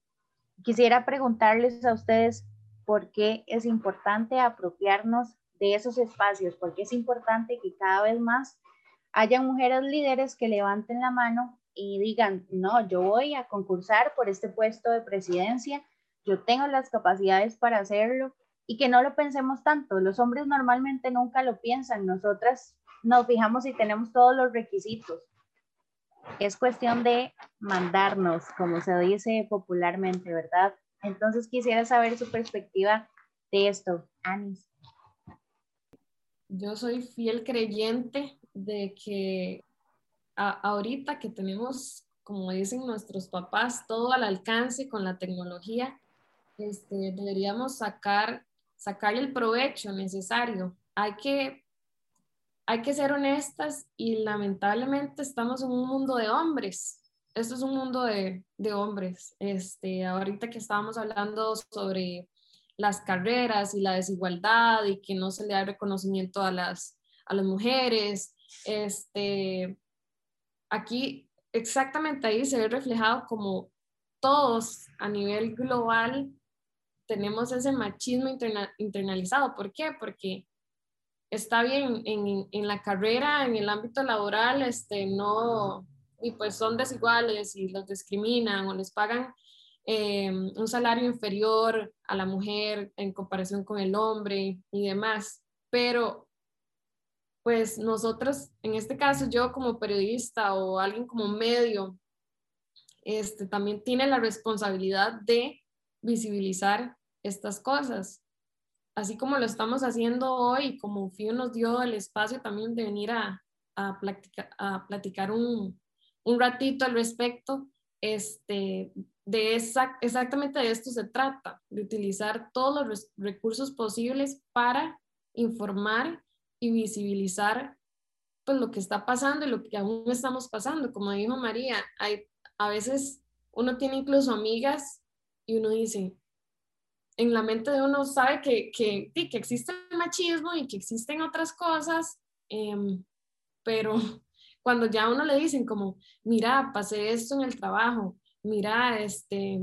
S1: Quisiera preguntarles a ustedes por qué es importante apropiarnos de esos espacios, por qué es importante que cada vez más haya mujeres líderes que levanten la mano y digan, no, yo voy a concursar por este puesto de presidencia, yo tengo las capacidades para hacerlo y que no lo pensemos tanto. Los hombres normalmente nunca lo piensan, nosotras nos fijamos si tenemos todos los requisitos. Es cuestión de mandarnos, como se dice popularmente, ¿verdad? Entonces quisiera saber su perspectiva de esto, Anis.
S2: Yo soy fiel creyente de que ahorita que tenemos, como dicen nuestros papás, todo al alcance con la tecnología, este, deberíamos sacar sacar el provecho necesario. Hay que, hay que ser honestas y lamentablemente estamos en un mundo de hombres. Esto es un mundo de, de hombres. Este, ahorita que estábamos hablando sobre las carreras y la desigualdad y que no se le da reconocimiento a las, a las mujeres, este, aquí exactamente ahí se ve reflejado como todos a nivel global tenemos ese machismo internalizado. ¿Por qué? Porque está bien en, en, la carrera, en el ámbito laboral, este, no, y pues son desiguales y los discriminan o les pagan eh, un salario inferior a la mujer en comparación con el hombre y demás. Pero pues nosotros, en este caso yo como periodista o alguien como medio, este, también tiene la responsabilidad de visibilizar estas cosas. Así como lo estamos haciendo hoy, como FIO nos dio el espacio también de venir a, a, platicar, a platicar un, un, ratito al respecto. Este, de esa, exactamente de esto se trata, de utilizar todos los recursos posibles para informar y visibilizar pues lo que está pasando y lo que aún estamos pasando. Como dijo María, hay, a veces uno tiene incluso amigas y uno dice, en la mente de uno sabe que, que, que existe el machismo y que existen otras cosas, em, pero cuando ya uno le dicen como, mira, pasé esto en el trabajo, mira, este,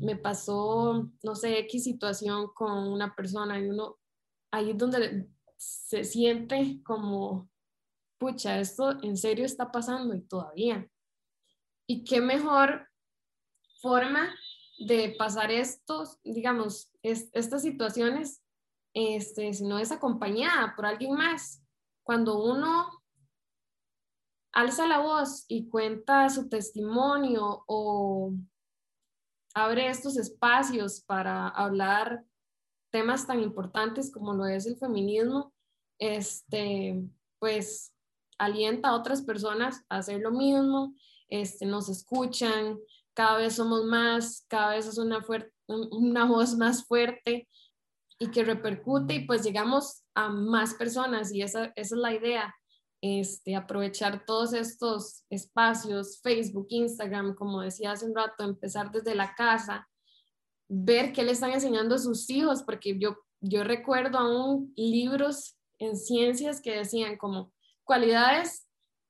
S2: me pasó, no sé, X situación con una persona y uno, ahí es donde se siente como, pucha, esto en serio está pasando y todavía. Y qué mejor forma de pasar estos, digamos, estas situaciones, este, si no es acompañada por alguien más. Cuando uno alza la voz y cuenta su testimonio o abre estos espacios para hablar temas tan importantes como lo es el feminismo, este, pues alienta a otras personas a hacer lo mismo, este, nos escuchan, cada vez somos más, cada vez es una, una voz más fuerte y que repercute y pues llegamos a más personas y esa, esa es la idea, este, aprovechar todos estos espacios, Facebook, Instagram, como decía hace un rato, empezar desde la casa, ver qué le están enseñando a sus hijos, porque yo, yo recuerdo aún libros en ciencias que decían como cualidades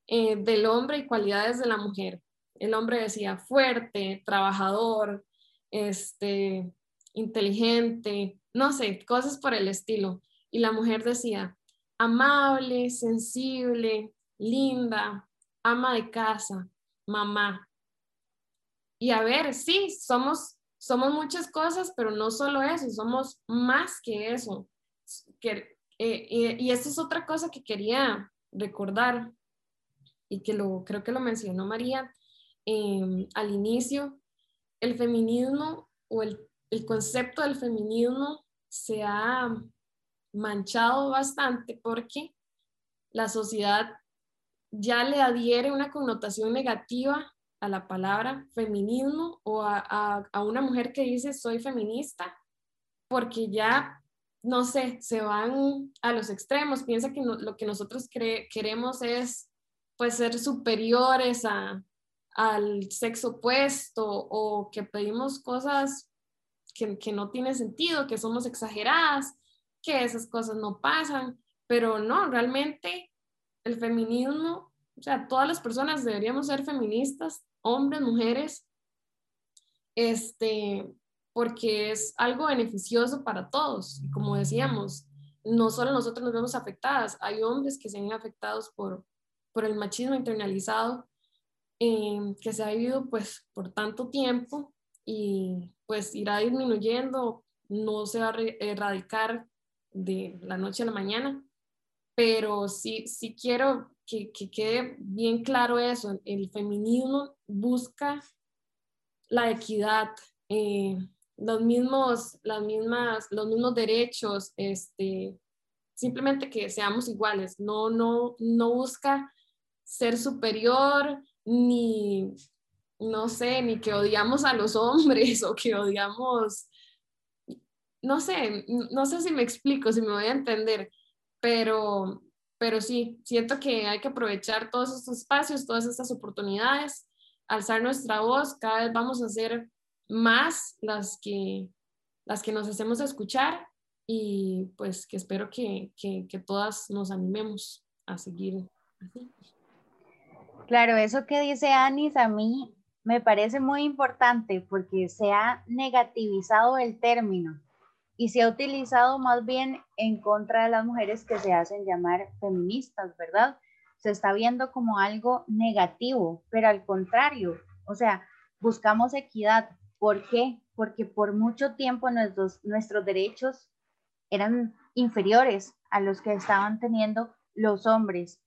S2: eh, del hombre y cualidades de la mujer. El hombre decía fuerte, trabajador, este, inteligente, no sé, cosas por el estilo. Y la mujer decía amable, sensible, linda, ama de casa, mamá. Y a ver, sí, somos, somos muchas cosas, pero no solo eso, somos más que eso. Que, eh, y esto es otra cosa que quería recordar y que lo, creo que lo mencionó María em, al inicio, el feminismo o el, el concepto del feminismo se ha manchado bastante porque la sociedad ya le adhiere una connotación negativa a la palabra feminismo o a, una mujer que dice soy feminista, porque ya, no sé, se van a los extremos, piensa que lo que nosotros queremos es pues ser superiores a, al sexo opuesto o que pedimos cosas que, que no tienen sentido, que somos exageradas que esas cosas no pasan, pero no, realmente el feminismo, o sea, todas las personas deberíamos ser feministas, hombres, mujeres, este, porque es algo beneficioso para todos. como decíamos, no solo nosotros nos vemos afectadas, hay hombres que se ven afectados por, por el machismo internalizado eh, que se ha vivido pues por tanto tiempo y pues irá disminuyendo, no se va a erradicar de la noche a la mañana, pero sí, sí quiero que, que quede bien claro eso, el feminismo busca la equidad, eh, los, mismos, las mismas, los mismos derechos, este, simplemente que seamos iguales, no, no, no busca ser superior ni, no sé, ni que odiamos a los hombres o que odiamos no sé, no sé si me explico, si me voy a entender, pero, pero sí, siento que hay que aprovechar todos estos espacios, todas estas oportunidades, alzar nuestra voz, cada vez vamos a ser más las que, las que nos hacemos escuchar y pues que espero que, que, que todas nos animemos a seguir así.
S1: Claro, eso que dice Anis a mí me parece muy importante porque se ha negativizado el término y se ha utilizado más bien en contra de las mujeres que se hacen llamar feministas, ¿verdad? Se está viendo como algo negativo, pero al contrario, o sea, buscamos equidad. ¿Por qué? Porque por mucho tiempo nuestros, nuestros derechos eran inferiores a los que estaban teniendo los hombres.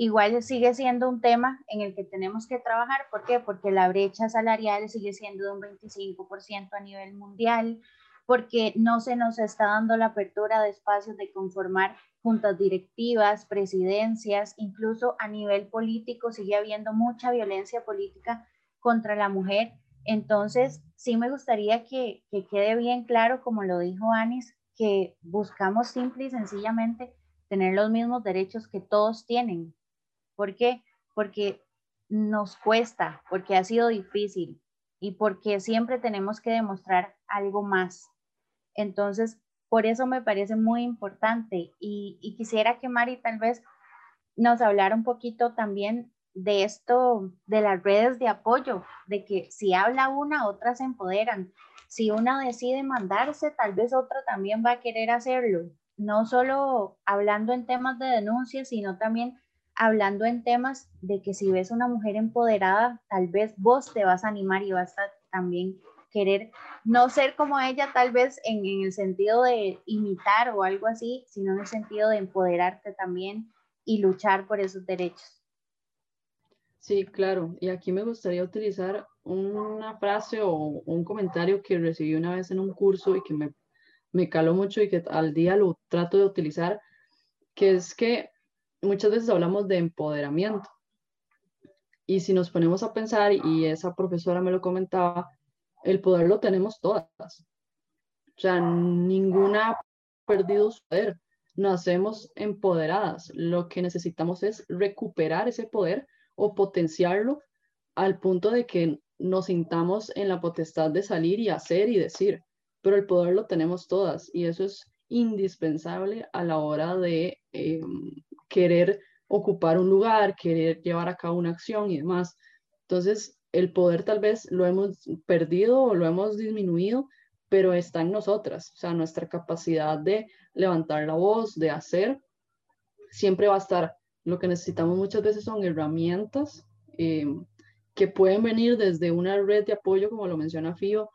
S1: Igual sigue siendo un tema en el que tenemos que trabajar. ¿Por qué? Porque la brecha salarial sigue siendo de un 25% a nivel mundial porque no se nos está dando la apertura de espacios de conformar juntas directivas, presidencias, incluso a nivel político sigue habiendo mucha violencia política contra la mujer. Entonces, sí me gustaría que, que quede bien claro, como lo dijo Anis, que buscamos simple y sencillamente tener los mismos derechos que todos tienen. ¿Por qué? Porque nos cuesta, porque ha sido difícil y porque siempre tenemos que demostrar algo más. Entonces, por eso me parece muy importante y, quisiera que Mari tal vez nos hablara un poquito también de esto, de las redes de apoyo, de que si habla una, otras se empoderan. Si una decide mandarse, tal vez otra también va a querer hacerlo. No solo hablando en temas de denuncia, sino también hablando en temas de que si ves una mujer empoderada, tal vez vos te vas a animar y vas a también querer no ser como ella, tal vez en, el sentido de imitar o algo así, sino en el sentido de empoderarte también y luchar por esos derechos.
S3: Sí, claro. Y aquí me gustaría utilizar una frase o un comentario que recibí una vez en un curso y que me, me caló mucho y que al día lo trato de utilizar, que es que muchas veces hablamos de empoderamiento. Y si nos ponemos a pensar, y esa profesora me lo comentaba, el poder lo tenemos todas. O sea, ninguna ha perdido su poder. Nacemos empoderadas. Lo que necesitamos es recuperar ese poder o potenciarlo al punto de que nos sintamos en la potestad de salir y hacer y decir. Pero el poder lo tenemos todas y eso es indispensable a la hora de em, querer ocupar un lugar, querer llevar a cabo una acción y demás. Entonces, el poder tal vez lo hemos perdido o lo hemos disminuido, pero está en nosotras, o sea, nuestra capacidad de levantar la voz, de hacer, siempre va a estar. Lo que necesitamos muchas veces son herramientas eh, que pueden venir desde una red de apoyo, como lo menciona Fío,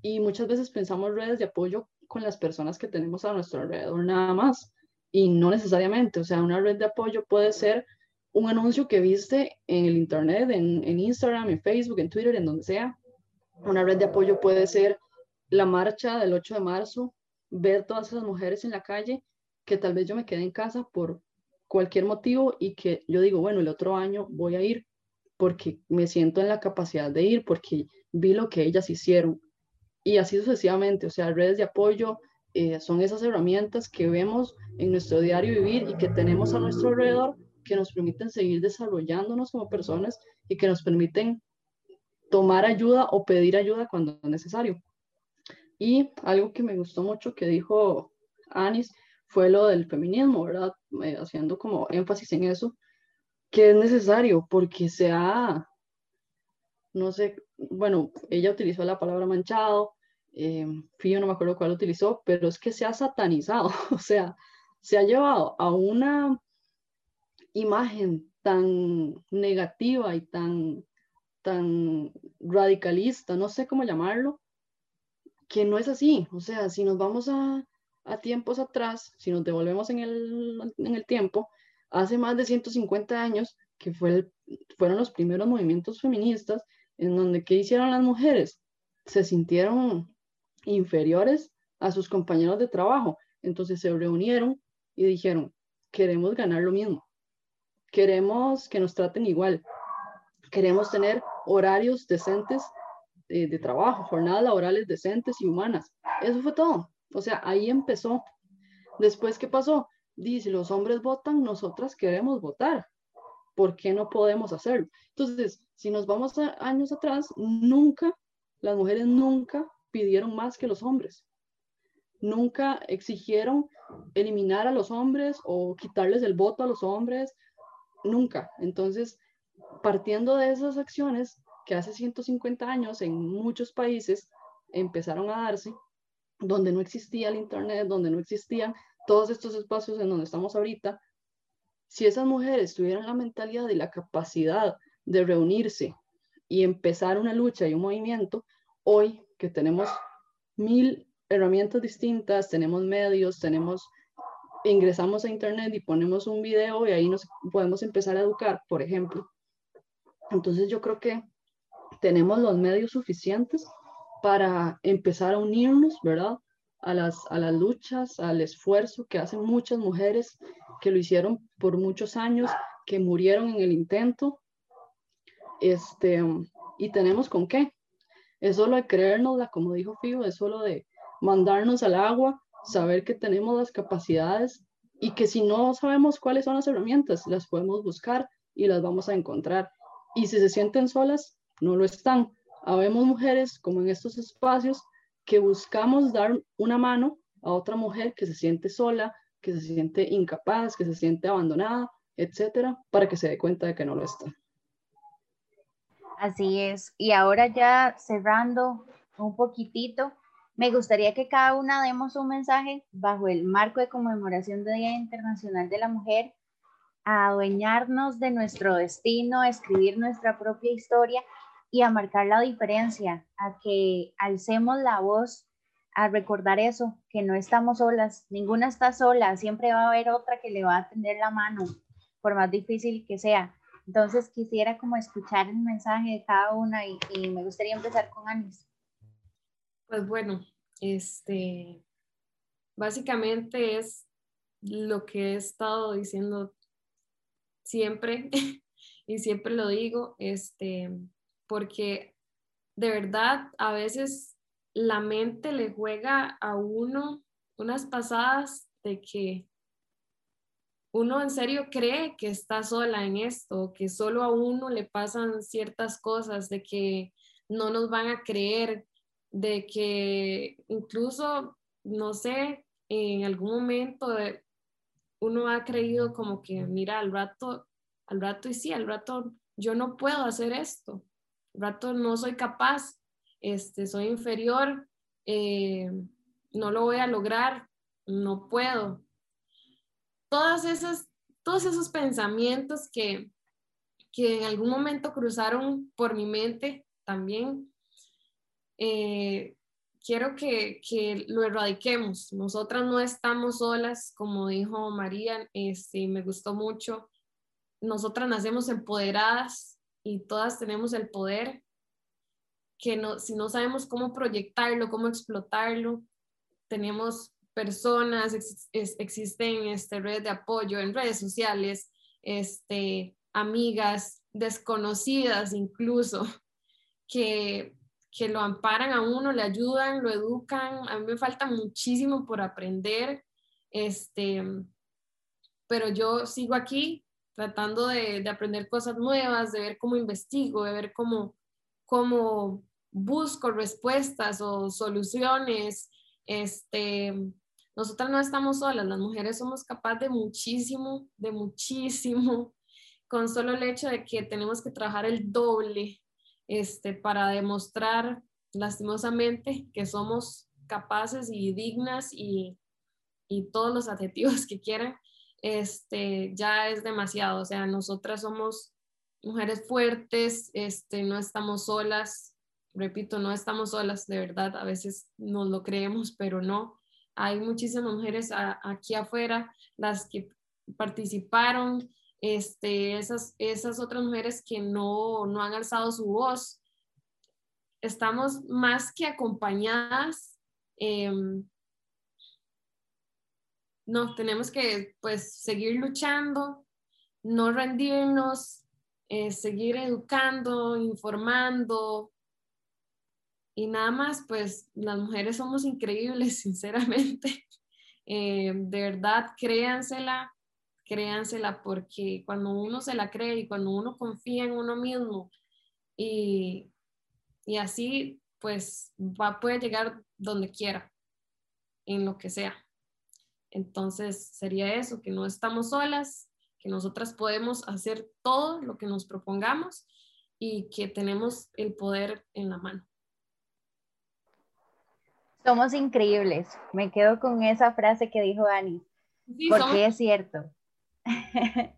S3: y muchas veces pensamos redes de apoyo con las personas que tenemos a nuestro alrededor nada más, y no necesariamente, o sea, una red de apoyo puede ser un anuncio que viste en el Internet, en, Instagram, en Facebook, en Twitter, en donde sea. Una red de apoyo puede ser la marcha del 8 de marzo, ver todas esas mujeres en la calle, que tal vez yo me quede en casa por cualquier motivo y que yo digo, bueno, el otro año voy a ir porque me siento en la capacidad de ir, porque vi lo que ellas hicieron. Y así sucesivamente, o sea, redes de apoyo eh, son esas herramientas que vemos en nuestro diario vivir y que tenemos a nuestro alrededor que nos permiten seguir desarrollándonos como personas y que nos permiten tomar ayuda o pedir ayuda cuando es necesario. Y algo que me gustó mucho que dijo Anis fue lo del feminismo, ¿verdad? Eh, haciendo como énfasis en eso, que es necesario porque se ha, no sé, bueno, ella utilizó la palabra manchado, eh, Fío no me acuerdo cuál utilizó, pero es que se ha satanizado, o sea, se ha llevado a una imagen tan negativa y tan, tan radicalista, no sé cómo llamarlo, que no es así. O sea, si nos vamos a, a tiempos atrás, si nos devolvemos en el, en el tiempo, hace más de 150 años, que fue fueron los primeros movimientos feministas, en donde ¿qué hicieron las mujeres? Se sintieron inferiores a sus compañeros de trabajo. Entonces se reunieron y dijeron, queremos ganar lo mismo queremos que nos traten igual, queremos tener horarios decentes de, de trabajo, jornadas laborales decentes y humanas. Eso fue todo. O sea, ahí empezó. Después, ¿qué pasó? Dice, los hombres votan, nosotras queremos votar. ¿Por qué no podemos hacerlo? Entonces, si nos vamos a años atrás, nunca, las mujeres nunca pidieron más que los hombres. Nunca exigieron eliminar a los hombres o quitarles el voto a los hombres nunca. Entonces, partiendo de esas acciones que hace 150 años en muchos países empezaron a darse, donde no existía el Internet, donde no existían todos estos espacios en donde estamos ahorita, si esas mujeres tuvieran la mentalidad y la capacidad de reunirse y empezar una lucha y un movimiento, hoy que tenemos mil herramientas distintas, tenemos medios, tenemos ingresamos a internet y ponemos un video y ahí nos podemos empezar a educar, por ejemplo. Entonces yo creo que tenemos los medios suficientes para empezar a unirnos, ¿verdad? a las, a las luchas, al esfuerzo que hacen muchas mujeres que lo hicieron por muchos años, que murieron en el intento. Este, y tenemos con qué. Es solo de creérnosla, como dijo Figo, es solo de mandarnos al agua, saber que tenemos las capacidades y que si no sabemos cuáles son las herramientas, las podemos buscar y las vamos a encontrar. Y si se sienten solas, no lo están. Habemos mujeres como en estos espacios que buscamos dar una mano a otra mujer que se siente sola, que se siente incapaz, que se siente abandonada, etcétera, para que se dé cuenta de que no lo está.
S1: Así es. Y ahora ya cerrando un poquitito, me gustaría que cada una demos un mensaje bajo el marco de conmemoración del Día Internacional de la Mujer, a adueñarnos de nuestro destino, a escribir nuestra propia historia y a marcar la diferencia, a que alcemos la voz, a recordar eso, que no estamos solas, ninguna está sola, siempre va a haber otra que le va a tender la mano, por más difícil que sea. Entonces quisiera como escuchar el mensaje de cada una y, me gustaría empezar con Anis.
S2: Pues bueno, este, básicamente es lo que he estado diciendo siempre y siempre lo digo, este, porque de verdad a veces la mente le juega a uno unas pasadas de que uno en serio cree que está sola en esto, que solo a uno le pasan ciertas cosas, de que no nos van a creer, de que incluso, no sé, en algún momento uno ha creído como que, mira, al rato, al rato y sí, al rato yo no puedo hacer esto, al rato no soy capaz, este, soy inferior, eh, no lo voy a lograr, no puedo. Todas esas, todos esos pensamientos que, que en algún momento cruzaron por mi mente también eh, quiero que, lo erradiquemos. Nosotras no estamos solas, como dijo María, este, me gustó mucho. Nosotras nacemos empoderadas y todas tenemos el poder, que no, si no sabemos cómo proyectarlo, cómo explotarlo, tenemos personas, existen este, redes de apoyo en redes sociales, este, amigas desconocidas incluso, que que lo amparan a uno, le ayudan, lo educan. A mí me falta muchísimo por aprender, este, pero yo sigo aquí tratando de, aprender cosas nuevas, de ver cómo investigo, de ver cómo, cómo busco respuestas o soluciones. Este, nosotras no estamos solas, las mujeres somos capaces de muchísimo, de muchísimo, con solo el hecho de que tenemos que trabajar el doble este, para demostrar lastimosamente que somos capaces y dignas y, y todos los adjetivos que quieran, este, ya es demasiado. O sea, nosotras somos mujeres fuertes, este, no estamos solas, repito, no estamos solas, de verdad, a veces nos lo creemos, pero no. Hay muchísimas mujeres aquí afuera, las que participaron, este, esas, otras mujeres que no, han alzado su voz. Estamos más que acompañadas. Em, no, tenemos que pues seguir luchando, no rendirnos, eh, seguir educando, informando. Y nada más, pues las mujeres somos increíbles, sinceramente. Eh, de verdad, créansela, créansela porque cuando uno se la cree y cuando uno confía en uno mismo y, y así pues va puede llegar donde quiera, en lo que sea. Entonces sería eso, que no estamos solas, que nosotras podemos hacer todo lo que nos propongamos y que tenemos el poder en la mano.
S1: Somos increíbles. Me quedo con esa frase que dijo Ani, porque es cierto.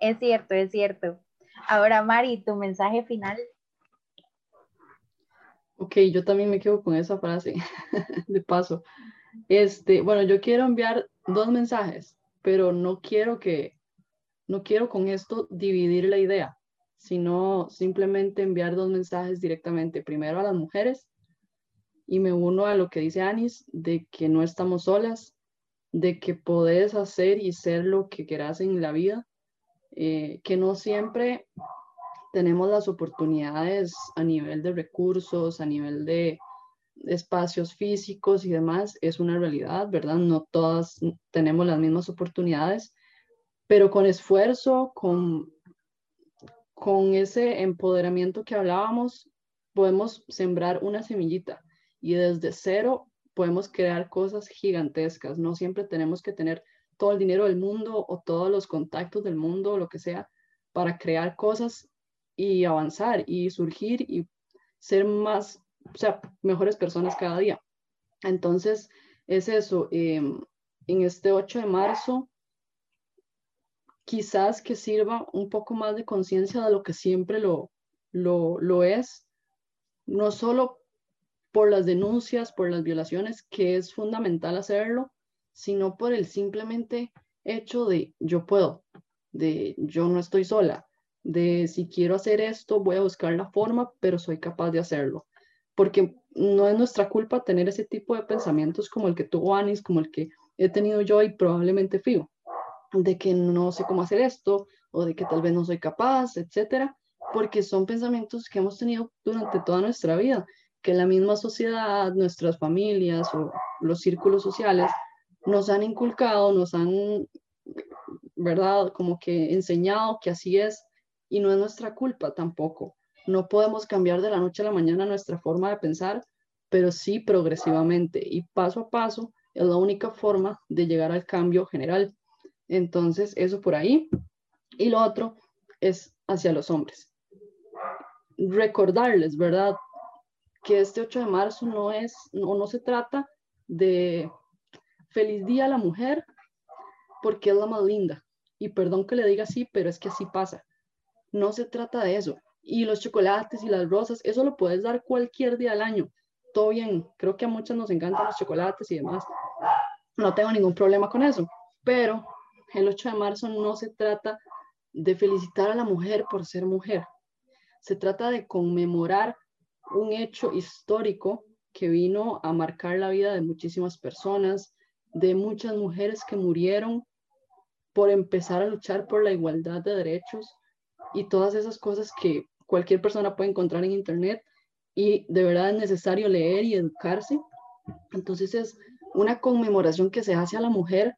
S1: es cierto, es cierto. Ahora, Mari, tu mensaje final.
S3: Ok, yo también me quedo con esa frase, de paso. Este, bueno, yo quiero enviar dos mensajes, pero no quiero que, no quiero con esto dividir la idea, sino simplemente enviar dos mensajes directamente. Primero a las mujeres y me uno a lo que dice Anis, de que no estamos solas, de que podés hacer y ser lo que quieras en la vida, eh, que no siempre tenemos las oportunidades a nivel de recursos, a nivel de espacios físicos y demás, es una realidad, ¿verdad? No todas tenemos las mismas oportunidades, pero con esfuerzo, con, con ese empoderamiento que hablábamos, podemos sembrar una semillita y desde cero podemos crear cosas gigantescas. No siempre tenemos que tener todo el dinero del mundo o todos los contactos del mundo o lo que sea para crear cosas y avanzar y surgir y ser más, o sea, mejores personas cada día. Entonces, es eso. Em, en este 8 de marzo, quizás que sirva un poco más de conciencia de lo que siempre lo, lo, lo es, no solo por las denuncias, por las violaciones, que es fundamental hacerlo, sino por el simplemente hecho de yo puedo, de yo no estoy sola, de si quiero hacer esto, voy a buscar la forma, pero soy capaz de hacerlo. Porque no es nuestra culpa tener ese tipo de pensamientos como el que tuvo Anis, como el que he tenido yo y probablemente Fío, de que no sé cómo hacer esto o de que tal vez no soy capaz, etcétera, porque son pensamientos que hemos tenido durante toda nuestra vida que la misma sociedad, nuestras familias o los círculos sociales nos han inculcado, nos han, ¿verdad? Como que enseñado que así es y no es nuestra culpa tampoco. No podemos cambiar de la noche a la mañana nuestra forma de pensar, pero sí progresivamente y paso a paso es la única forma de llegar al cambio general. Entonces, eso por ahí. Y lo otro es hacia los hombres. Recordarles, ¿verdad? Que este 8 de marzo no es, no, no se trata de feliz día a la mujer porque es la más linda. Y perdón que le diga así, pero es que así pasa. No se trata de eso. Y los chocolates y las rosas, eso lo puedes dar cualquier día del año. Todo bien. Creo que a muchas nos encantan los chocolates y demás. No tengo ningún problema con eso. Pero el 8 de marzo no se trata de felicitar a la mujer por ser mujer. Se trata de conmemorar un hecho histórico que vino a marcar la vida de muchísimas personas, de muchas mujeres que murieron por empezar a luchar por la igualdad de derechos y todas esas cosas que cualquier persona puede encontrar en Internet y de verdad es necesario leer y educarse. Entonces es una conmemoración que se hace a la mujer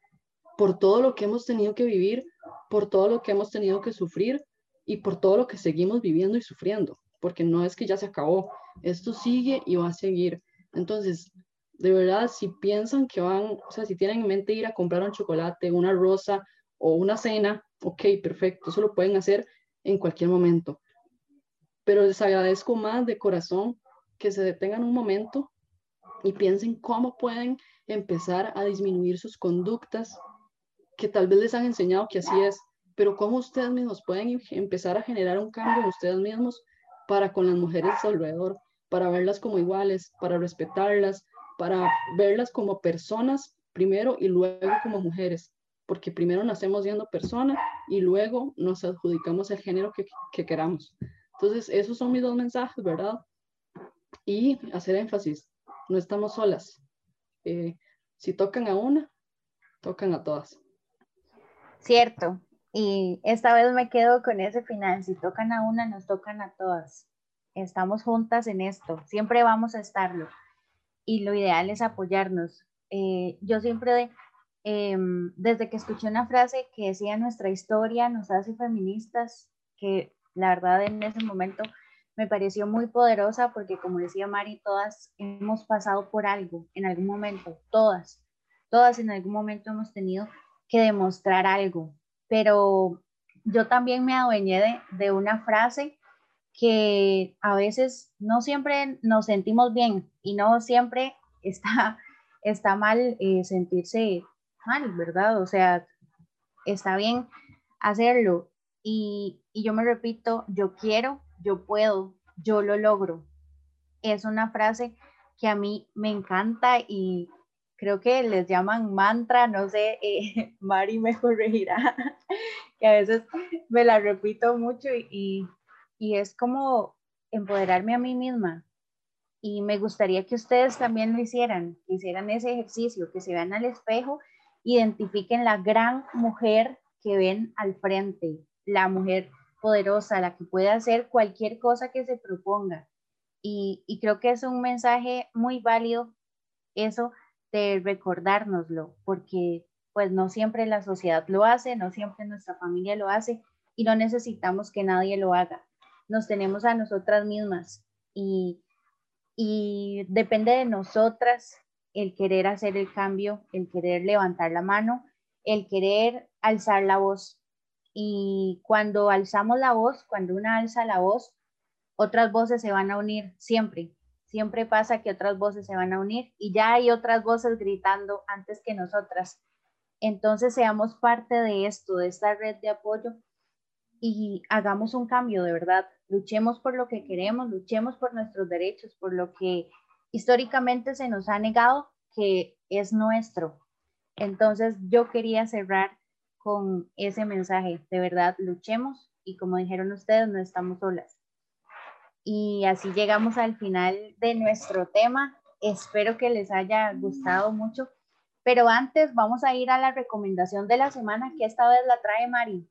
S3: por todo lo que hemos tenido que vivir, por todo lo que hemos tenido que sufrir y por todo lo que seguimos viviendo y sufriendo porque no es que ya se acabó, esto sigue y va a seguir. Entonces, de verdad, si piensan que van, o sea, si tienen en mente ir a comprar un chocolate, una rosa o una cena, ok, perfecto, eso lo pueden hacer en cualquier momento. Pero les agradezco más de corazón que se detengan un momento y piensen cómo pueden empezar a disminuir sus conductas que tal vez les han enseñado que así es, pero cómo ustedes mismos pueden empezar a generar un cambio en ustedes mismos para con las mujeres alrededor, para verlas como iguales, para respetarlas, para verlas como personas primero y luego como mujeres, porque primero nacemos siendo personas y luego nos adjudicamos el género que, que queramos. Entonces, esos son mis dos mensajes, ¿verdad? Y hacer énfasis, no estamos solas. Eh, si tocan a una, tocan a todas.
S1: Cierto, y esta vez me quedo con ese final, si tocan a una, nos tocan a todas. Estamos juntas en esto, siempre vamos a estarlo. Y lo ideal es apoyarnos. Eh, yo siempre, em, desde que escuché una frase que decía nuestra historia nos hace feministas, que la verdad en ese momento me pareció muy poderosa porque como decía Mari, todas hemos pasado por algo en algún momento, todas, todas en algún momento hemos tenido que demostrar algo, pero yo también me adueñé de, una frase que a veces no siempre nos sentimos bien y no siempre está, está mal eh, sentirse mal, ¿verdad? O sea, está bien hacerlo. Y, y yo me repito, yo quiero, yo puedo, yo lo logro. Es una frase que a mí me encanta y, creo que les llaman mantra, no sé, eh, Mari me corregirá, que a veces me la repito mucho y, y, es como empoderarme a mí misma. y me gustaría que ustedes también lo hicieran, que hicieran ese ejercicio, que se vean al espejo, identifiquen la gran mujer que ven al frente, la mujer poderosa, la que puede hacer cualquier cosa que se proponga. Y, y creo que es un mensaje muy válido eso de recordárnoslo, porque pues no siempre la sociedad lo hace, no siempre nuestra familia lo hace y no necesitamos que nadie lo haga. Nos tenemos a nosotras mismas y y depende de nosotras el querer hacer el cambio, el querer levantar la mano, el querer alzar la voz. Y cuando alzamos la voz, cuando una alza la voz, otras voces se van a unir siempre. Siempre pasa que otras voces se van a unir y ya hay otras voces gritando antes que nosotras. Entonces seamos parte de esto, de esta red de apoyo y hagamos un cambio de verdad. Luchemos por lo que queremos, luchemos por nuestros derechos, por lo que históricamente se nos ha negado que es nuestro. Entonces yo quería cerrar con ese mensaje. De verdad, luchemos y como dijeron ustedes, no estamos solas. Y así llegamos al final de nuestro tema. Espero que les haya gustado mucho. Pero antes vamos a ir a la recomendación de la semana que esta vez la trae Mari.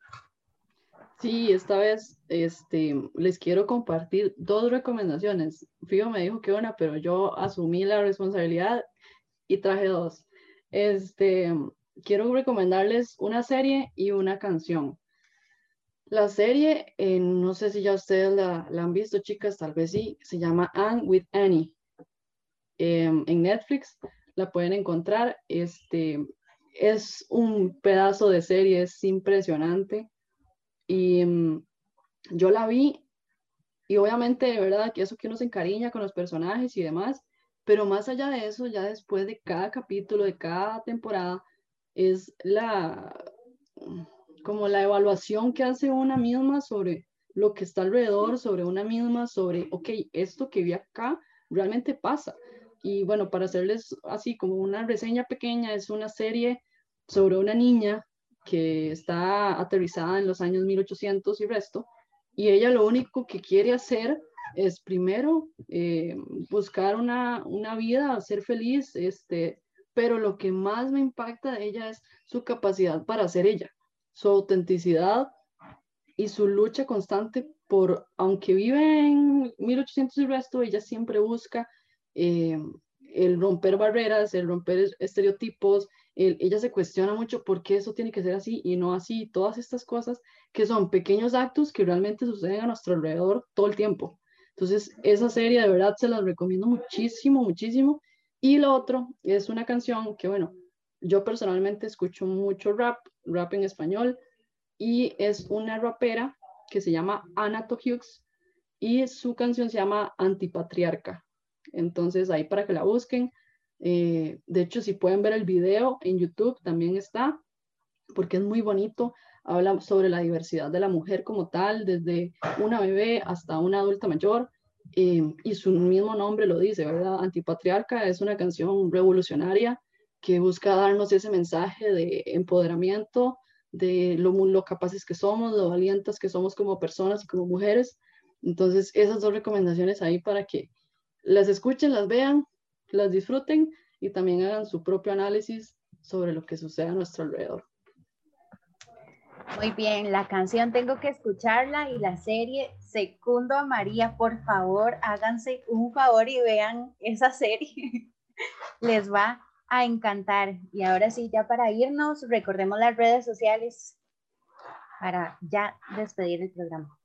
S3: Sí, esta vez este, les quiero compartir dos recomendaciones. Fío me dijo que una, pero yo asumí la responsabilidad y traje dos. Este, quiero recomendarles una serie y una canción. La serie, eh, no sé si ya ustedes la, han visto, chicas, tal vez sí, se llama Anne with Annie. Em, en Netflix la pueden encontrar. Este, es un pedazo de serie, es impresionante y mm, yo la vi y obviamente, de verdad, que eso que uno se encariña con los personajes y demás, pero más allá de eso, ya después de cada capítulo, de cada temporada, es la, como la evaluación que hace una misma sobre lo que está alrededor, sobre una misma, sobre, ok, esto que vi acá realmente pasa. Y bueno, para hacerles así como una reseña pequeña, es una serie sobre una niña que está aterrizada en los años 1800 y resto, y ella lo único que quiere hacer es primero eh, buscar una, una, vida, ser feliz, este, pero lo que más me impacta de ella es su capacidad para ser ella, su autenticidad y su lucha constante por, aunque vive en 1800 y resto, ella siempre busca eh, el romper barreras, el romper estereotipos, ella se cuestiona mucho por qué eso tiene que ser así y no así, todas estas cosas que son pequeños actos que realmente suceden a nuestro alrededor todo el tiempo. Entonces, esa serie de verdad se las recomiendo muchísimo, muchísimo. Y lo otro es una canción que, bueno, yo personalmente escucho mucho rap, rap en español, y es una rapera que se llama Anna Hughes y su canción se llama Antipatriarca. Entonces, ahí para que la busquen, eh, de hecho, si pueden ver el video en YouTube, también está, porque es muy bonito. Habla sobre la diversidad de la mujer como tal, desde una bebé hasta una adulta mayor. Eh, y su mismo nombre lo dice, ¿verdad? Antipatriarca es una canción revolucionaria que busca darnos ese mensaje de empoderamiento, de lo, capaces que somos, lo valientes que somos como personas y como mujeres. Entonces, esas dos recomendaciones ahí para que las escuchen, las vean las disfruten y también hagan su propio análisis sobre lo que sucede a nuestro alrededor.
S1: Muy bien, la canción tengo que escucharla y la serie Secundo a María, por favor, háganse un favor y vean esa serie. Les va a encantar. Y ahora sí, ya para irnos, recordemos las redes sociales para ya despedir el programa.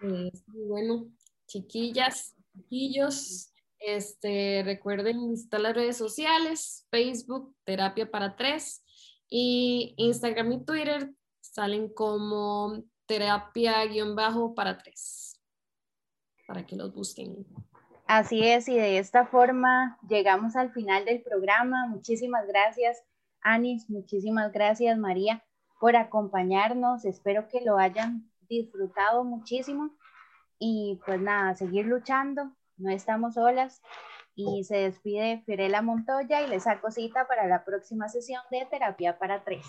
S2: Sí, bueno, chiquillas, chiquillos, este, recuerden visitar las redes sociales, Facebook, Terapia para Tres, y Instagram y Twitter salen como terapia-para tres, para que los busquen.
S1: Así es, y de esta forma llegamos al final del programa. Muchísimas gracias, Anis, muchísimas gracias, María, por acompañarnos. Espero que lo hayan disfrutado muchísimo. Y pues nada, seguir luchando, no estamos solas. Y se despide Fiorella Montoya y les saco cita para la próxima sesión de terapia para tres.